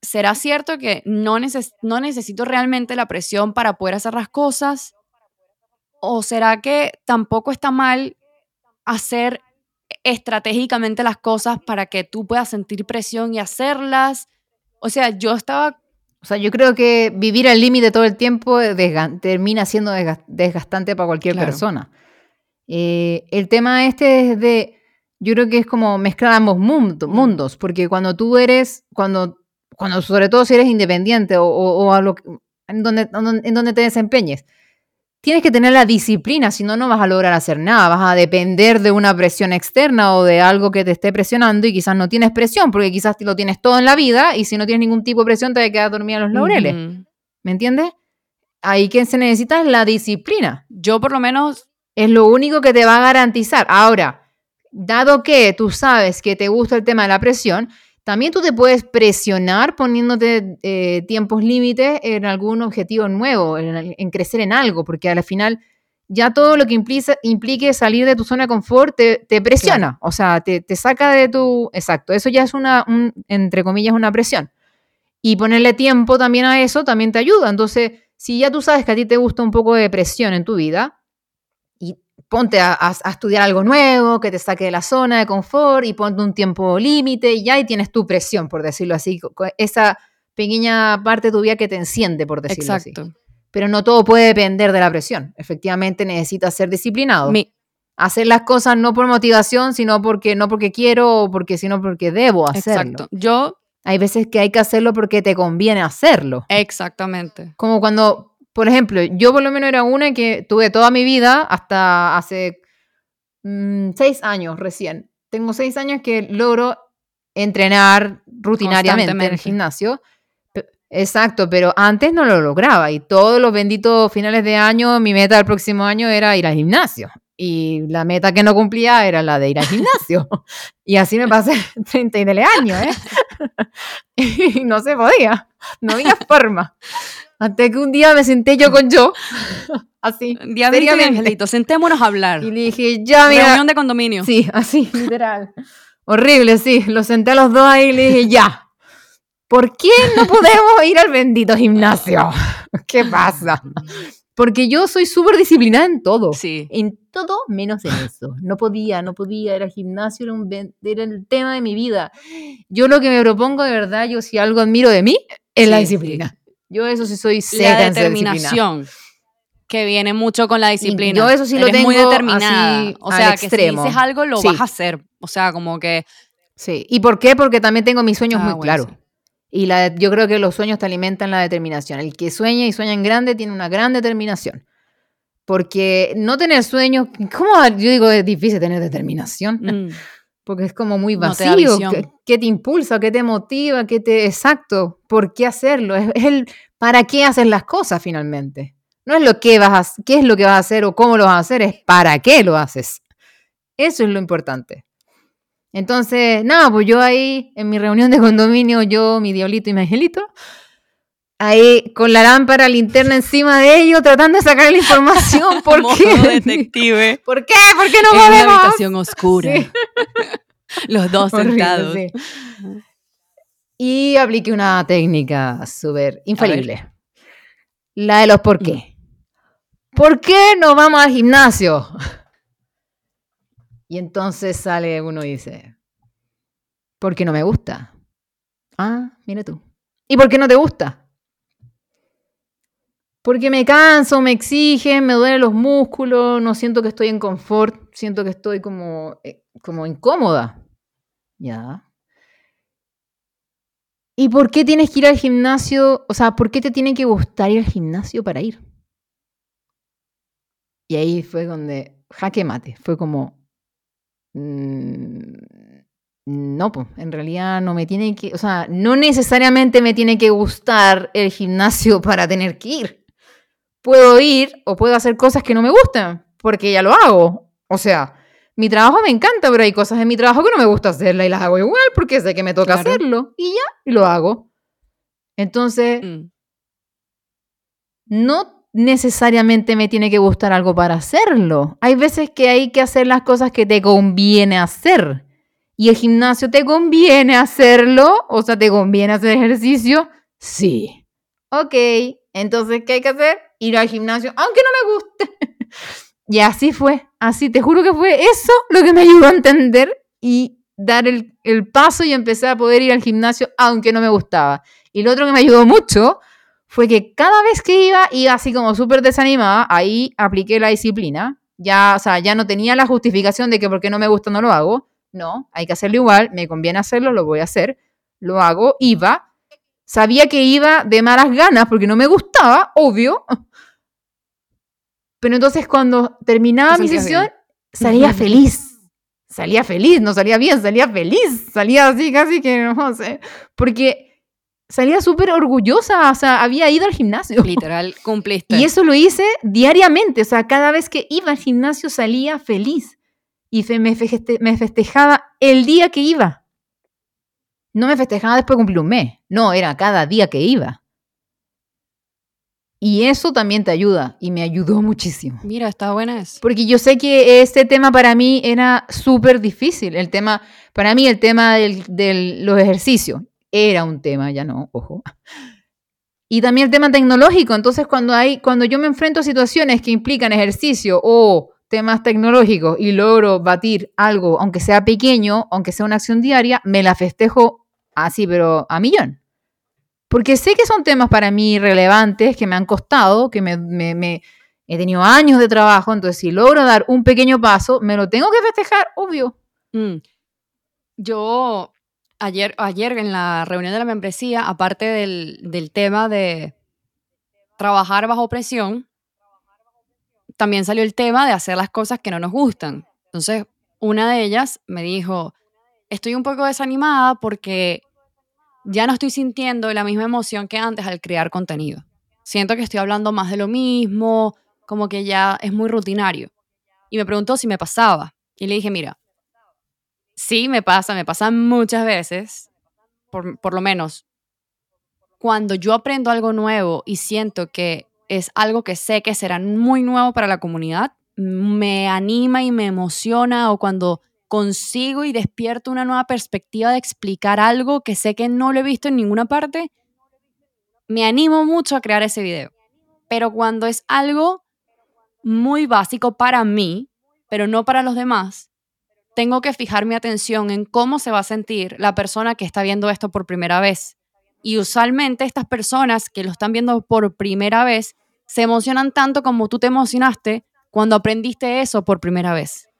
¿será cierto que no, no necesito realmente la presión para poder hacer las cosas? ¿O será que tampoco está mal hacer estratégicamente las cosas para que tú puedas sentir presión y hacerlas? O sea, yo estaba o sea, yo creo que vivir al límite todo el tiempo termina siendo desgastante para cualquier persona. Eh, el tema este es de, yo creo que es como mezclar ambos mundos, porque cuando tú eres, cuando, cuando sobre todo si eres independiente o, a lo, en, donde, en donde te desempeñes, tienes que tener la disciplina, si no, no vas a lograr hacer nada, vas a depender de una presión externa o de algo que te esté presionando y quizás no tienes presión, porque quizás lo tienes todo en la vida y si no tienes ningún tipo de presión te vas a quedar dormida en los laureles. ¿Me entiendes? Ahí que se necesita es la disciplina. Yo por lo menos... Es lo único que te va a garantizar. Ahora, dado que tú sabes que te gusta el tema de la presión, también tú te puedes presionar poniéndote eh, tiempos límites en algún objetivo nuevo, en, crecer en algo, porque al final ya todo lo que implique salir de tu zona de confort te, presiona, o sea, te, saca de tu... Exacto, eso ya es una, entre comillas, una presión. Y ponerle tiempo también a eso también te ayuda. Entonces, si ya tú sabes que a ti te gusta un poco de presión en tu vida, ponte a, estudiar algo nuevo, que te saque de la zona de confort y ponte un tiempo límite y ya ahí tienes tu presión, por decirlo así, esa pequeña parte de tu vida que te enciende, por decirlo Exacto. así. Pero no todo puede depender de la presión. Efectivamente necesitas ser disciplinado. Hacer las cosas no por motivación, sino porque no porque quiero o porque sino porque debo hacerlo. Exacto. Yo hay veces que hay que hacerlo porque te conviene hacerlo. Exactamente. Como cuando por ejemplo, yo por lo menos era una que tuve toda mi vida hasta hace mm, seis años recién. Tengo seis años que logro entrenar rutinariamente en el gimnasio. Exacto, pero antes no lo lograba y todos los benditos finales de año, mi meta del próximo año era ir al gimnasio. Y la meta que no cumplía era la de ir al gimnasio. y así me pasé 30 años, ¿eh? y no se podía, no había forma. Hasta que un día me senté yo con yo, así. Día de Angelito, sentémonos a hablar. Y le dije, ya, mira. Reunión de condominio. Sí, así, literal. Horrible, sí. Lo senté a los dos ahí y le dije, ya. ¿Por qué no podemos ir al bendito gimnasio? ¿Qué pasa? Porque yo soy súper disciplinada en todo. Sí. En todo menos en eso. No podía, no podía. Era gimnasio, era, un, era el tema de mi vida. Yo lo que me propongo de verdad, yo si algo admiro de mí, es la disciplina. Yo eso sí soy seca La determinación. Que viene mucho con la disciplina. yo eso sí lo tengo muy determinada. o sea, que si dices algo, lo vas a hacer. O sea, como que. Sí. ¿Y por qué? Porque también tengo mis sueños ah, muy claros. Y la, yo creo que los sueños te alimentan la determinación. El que sueña y sueña en grande tiene una gran determinación. Porque no tener sueños, ¿cómo yo digo es difícil tener determinación? Mm. Porque es como muy vacío. ¿Qué, te impulsa? ¿Qué te motiva? ¿Qué te. Exacto. ¿Por qué hacerlo? Es, el para qué haces las cosas finalmente. No es lo que vas a, qué es lo que vas a hacer o cómo lo vas a hacer, es para qué lo haces. Eso es lo importante. Entonces, nada, pues yo ahí en mi reunión de condominio, yo, mi diablito y mi angelito, ahí con la lámpara linterna encima de ellos, tratando de sacar la información. ¿Por qué? detective. ¿Por qué? ¿Por qué no en podemos? una habitación oscura. Los dos sentados. Y apliqué una técnica súper infalible. La de los por qué. ¿Por qué no vamos al gimnasio? Y entonces sale uno y dice, porque no me gusta. Ah, mira tú. ¿Y por qué no te gusta? Porque me canso, me exigen, me duelen los músculos, no siento que estoy en confort, siento que estoy como, eh, como incómoda. Ya. ¿Y por qué tienes que ir al gimnasio? O sea, ¿por qué te tiene que gustar ir al gimnasio para ir? Y ahí fue donde jaque mate, fue como, mm, no, pues, en realidad no me tiene que, o sea, no necesariamente me tiene que gustar el gimnasio para tener que ir puedo ir o puedo hacer cosas que no me gustan, porque ya lo hago. O sea, mi trabajo me encanta, pero hay cosas en mi trabajo que no me gusta hacerla y las hago igual porque sé que me toca hacerlo y ya, y lo hago. Entonces, mm. no necesariamente me tiene que gustar algo para hacerlo. Hay veces que hay que hacer las cosas que te conviene hacer. ¿Y el gimnasio te conviene hacerlo? O sea, ¿te conviene hacer ejercicio? Sí. Ok, entonces, ¿qué hay que hacer? Ir al gimnasio, aunque no me guste. y así fue, así, te juro que fue eso lo que me ayudó a entender y dar el, el paso y empecé a poder ir al gimnasio, aunque no me gustaba. Y lo otro que me ayudó mucho fue que cada vez que iba, iba así como súper desanimada, ahí apliqué la disciplina. Ya, o sea, ya no tenía la justificación de que porque no me gusta no lo hago. No, hay que hacerlo igual, me conviene hacerlo, lo voy a hacer. Lo hago, iba. Sabía que iba de malas ganas porque no me gustaba, obvio. Pero entonces cuando terminaba mi sesión, salía feliz. Salía feliz, no salía bien, salía feliz. Salía así casi que, no sé. Porque salía súper orgullosa, o sea, había ido al gimnasio. Literal, cumpliste. Y eso lo hice diariamente, o sea, cada vez que iba al gimnasio salía feliz y me, festejaba el día que iba. No me festejaba después de cumplir un mes, no, era cada día que iba. Y eso también te ayuda y me ayudó muchísimo. Mira, está buena eso. Porque yo sé que este tema para mí era súper difícil. El tema, para mí, el tema de los ejercicios era un tema, ya no, ojo. Y también el tema tecnológico. Entonces, cuando, hay, cuando yo me enfrento a situaciones que implican ejercicio o temas tecnológicos y logro batir algo, aunque sea pequeño, aunque sea una acción diaria, me la festejo así, pero a millón. Porque sé que son temas para mí relevantes, que me han costado, que me, he tenido años de trabajo, entonces si logro dar un pequeño paso, me lo tengo que festejar, obvio. Mm. Yo ayer, ayer en la reunión de la membresía, aparte del, tema de trabajar bajo presión, también salió el tema de hacer las cosas que no nos gustan. Entonces, una de ellas me dijo, estoy un poco desanimada porque ya no estoy sintiendo la misma emoción que antes al crear contenido. Siento que estoy hablando más de lo mismo, como que ya es muy rutinario. Y me preguntó si me pasaba. Y le dije, mira, Sí, me pasa, me pasa muchas veces, por, lo menos, cuando yo aprendo algo nuevo y siento que es algo que sé que será muy nuevo para la comunidad, me anima y me emociona o cuando consigo y despierto una nueva perspectiva de explicar algo que sé que no lo he visto en ninguna parte, me animo mucho a crear ese video. Pero cuando es algo muy básico para mí, pero no para los demás, tengo que fijar mi atención en cómo se va a sentir la persona que está viendo esto por primera vez. Y usualmente estas personas que lo están viendo por primera vez se emocionan tanto como tú te emocionaste cuando aprendiste eso por primera vez.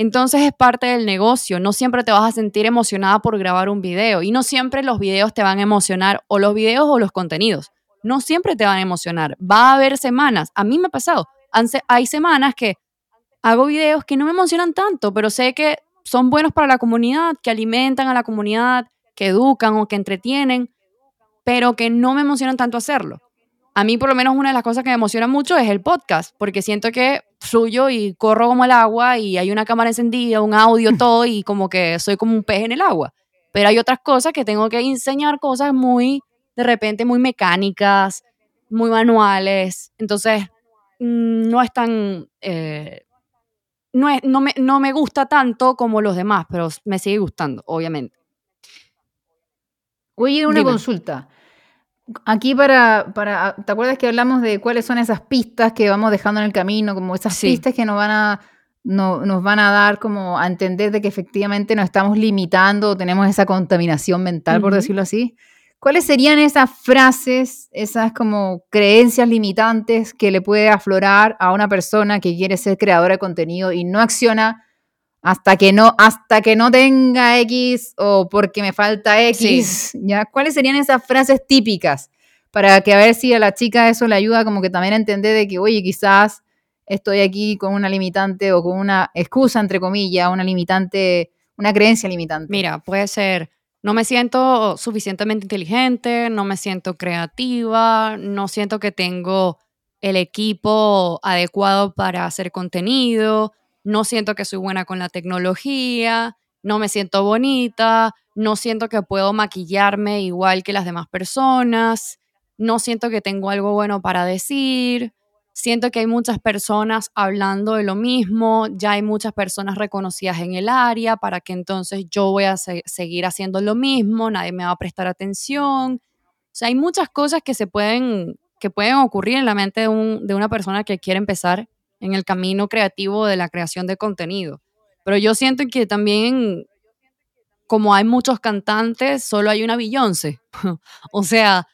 Entonces es parte del negocio, no siempre te vas a sentir emocionada por grabar un video y no siempre los videos te van a emocionar o los videos o los contenidos, no siempre te van a emocionar, va a haber semanas, a mí me ha pasado, hay semanas que hago videos que no me emocionan tanto, pero sé que son buenos para la comunidad, que alimentan a la comunidad, que educan o que entretienen, pero que no me emocionan tanto hacerlo. A mí por lo menos una de las cosas que me emociona mucho es el podcast, porque siento que fluyo y corro como el agua y hay una cámara encendida, un audio, todo y como que soy como un pez en el agua. Pero hay otras cosas que tengo que enseñar cosas muy, de repente, muy mecánicas, muy manuales. Entonces, mm, no es tan... Eh, no, no, me, no me gusta tanto como los demás, pero me sigue gustando, obviamente. Oye, una consulta. Aquí para, para, ¿te acuerdas que hablamos de cuáles son esas pistas que vamos dejando en el camino? Como esas pistas que nos van a, no, nos van a dar como a entender de que efectivamente nos estamos limitando o tenemos esa contaminación mental, por decirlo así. ¿Cuáles serían esas frases, esas como creencias limitantes que le puede aflorar a una persona que quiere ser creadora de contenido y no acciona hasta que no, hasta que no tenga X o porque me falta X? ¿ya? ¿Cuáles serían esas frases típicas? Para que a ver si a la chica eso le ayuda como que también a entender de que, oye, quizás estoy aquí con una limitante o con una excusa, entre comillas, una limitante, una creencia limitante. Mira, puede ser no me siento suficientemente inteligente, no me siento creativa, no siento que tengo el equipo adecuado para hacer contenido, no siento que soy buena con la tecnología, no me siento bonita, no siento que puedo maquillarme igual que las demás personas, no siento que tengo algo bueno para decir, siento que hay muchas personas hablando de lo mismo, ya hay muchas personas reconocidas en el área, para que entonces yo voy a seguir haciendo lo mismo, nadie me va a prestar atención. O sea, hay muchas cosas que se pueden, que pueden ocurrir en la mente de, de una persona que quiere empezar en el camino creativo de la creación de contenido. Pero yo siento que también, como hay muchos cantantes, solo hay una Beyoncé. o sea,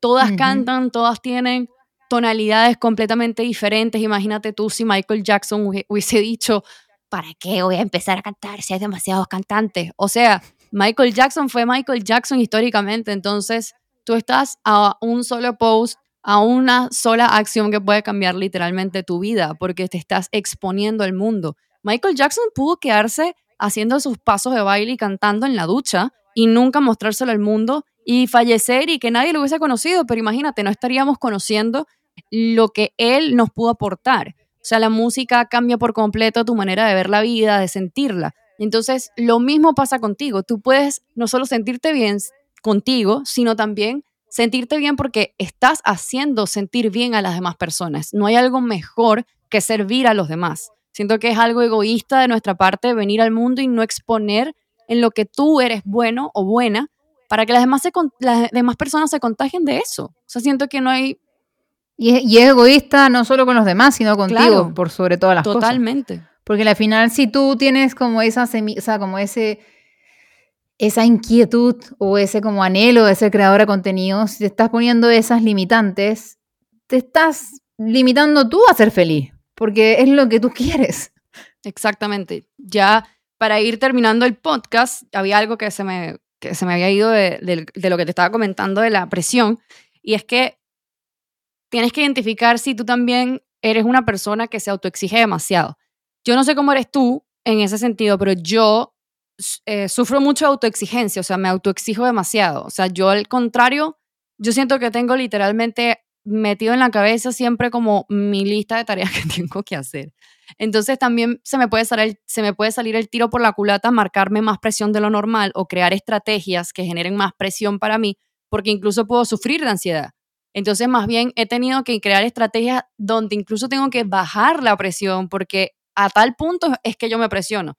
todas cantan, todas tienen tonalidades completamente diferentes. Imagínate tú si Michael Jackson hubiese dicho, ¿para qué voy a empezar a cantar si hay demasiados cantantes? O sea, Michael Jackson fue Michael Jackson históricamente, entonces tú estás a un solo post, a una sola acción que puede cambiar literalmente tu vida, porque te estás exponiendo al mundo. Michael Jackson pudo quedarse haciendo sus pasos de baile y cantando en la ducha y nunca mostrárselo al mundo y fallecer y que nadie lo hubiese conocido, pero imagínate, no estaríamos conociendo lo que él nos pudo aportar. O sea, la música cambia por completo tu manera de ver la vida, de sentirla. Entonces, lo mismo pasa contigo. Tú puedes no solo sentirte bien contigo, sino también sentirte bien porque estás haciendo sentir bien a las demás personas. No hay algo mejor que servir a los demás. Siento que es algo egoísta de nuestra parte venir al mundo y no exponer en lo que tú eres bueno o buena para que las demás, las demás personas se contagien de eso. O sea, siento que no hay... Y es, egoísta no solo con los demás, sino contigo, por sobre todas las cosas. Totalmente. Porque al final, si tú tienes como esa o sea, como ese esa inquietud o ese como anhelo de ser creadora de contenido, si te estás poniendo esas limitantes, te estás limitando tú a ser feliz porque es lo que tú quieres. Exactamente. Ya para ir terminando el podcast, había algo que se me, que se me había ido de, lo que te estaba comentando de la presión, y es que tienes que identificar si tú también eres una persona que se autoexige demasiado. Yo no sé cómo eres tú en ese sentido, pero yo eh, sufro mucho autoexigencia, o sea, me autoexijo demasiado. O sea, yo al contrario, yo siento que tengo literalmente metido en la cabeza siempre como mi lista de tareas que tengo que hacer. Entonces también se me puede salir, se me puede salir el tiro por la culata, marcarme más presión de lo normal o crear estrategias que generen más presión para mí, porque incluso puedo sufrir de ansiedad. Entonces más bien he tenido que crear estrategias donde incluso tengo que bajar la presión porque a tal punto es que yo me presiono.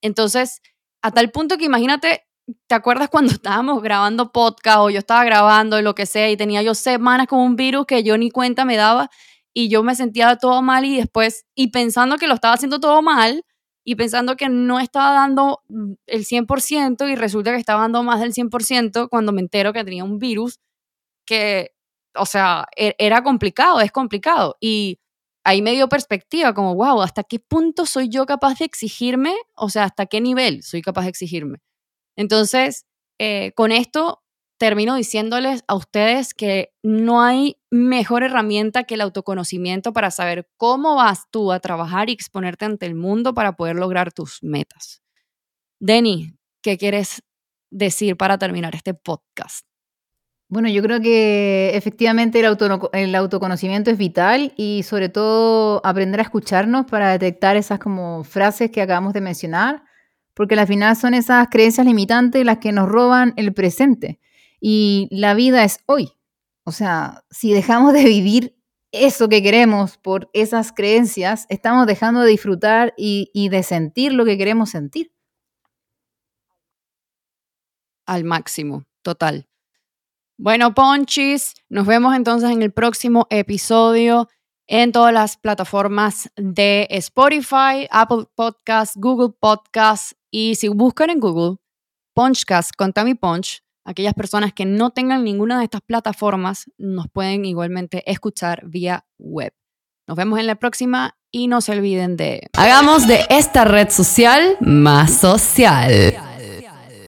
Entonces, a tal punto que imagínate ¿te acuerdas cuando estábamos grabando podcast o yo estaba grabando lo que sea y tenía yo semanas con un virus que yo ni cuenta me daba y yo me sentía todo mal y después, y pensando que lo estaba haciendo todo mal y pensando que no estaba dando el 100% y resulta que estaba dando más del 100% cuando me entero que tenía un virus que, o sea, e-, era complicado, es complicado. Y ahí me dio perspectiva, como, wow, ¿hasta qué punto soy yo capaz de exigirme? O sea, ¿hasta qué nivel soy capaz de exigirme? Entonces, eh, con esto termino diciéndoles a ustedes que no hay mejor herramienta que el autoconocimiento para saber cómo vas tú a trabajar y exponerte ante el mundo para poder lograr tus metas. Denny, ¿qué quieres decir para terminar este podcast? Bueno, yo creo que efectivamente el, autoconocimiento es vital y sobre todo aprender a escucharnos para detectar esas como frases que acabamos de mencionar porque al final son esas creencias limitantes las que nos roban el presente. Y la vida es hoy. O sea, si dejamos de vivir eso que queremos por esas creencias, estamos dejando de disfrutar y, de sentir lo que queremos sentir. Al máximo, total. Bueno, Ponchis, nos vemos entonces en el próximo episodio en todas las plataformas de Spotify, Apple Podcasts, Google Podcasts y si buscan en Google Punchcast con Tammy Punch, aquellas personas que no tengan ninguna de estas plataformas nos pueden igualmente escuchar vía web. Nos vemos en la próxima y no se olviden de... Hagamos de esta red social más social.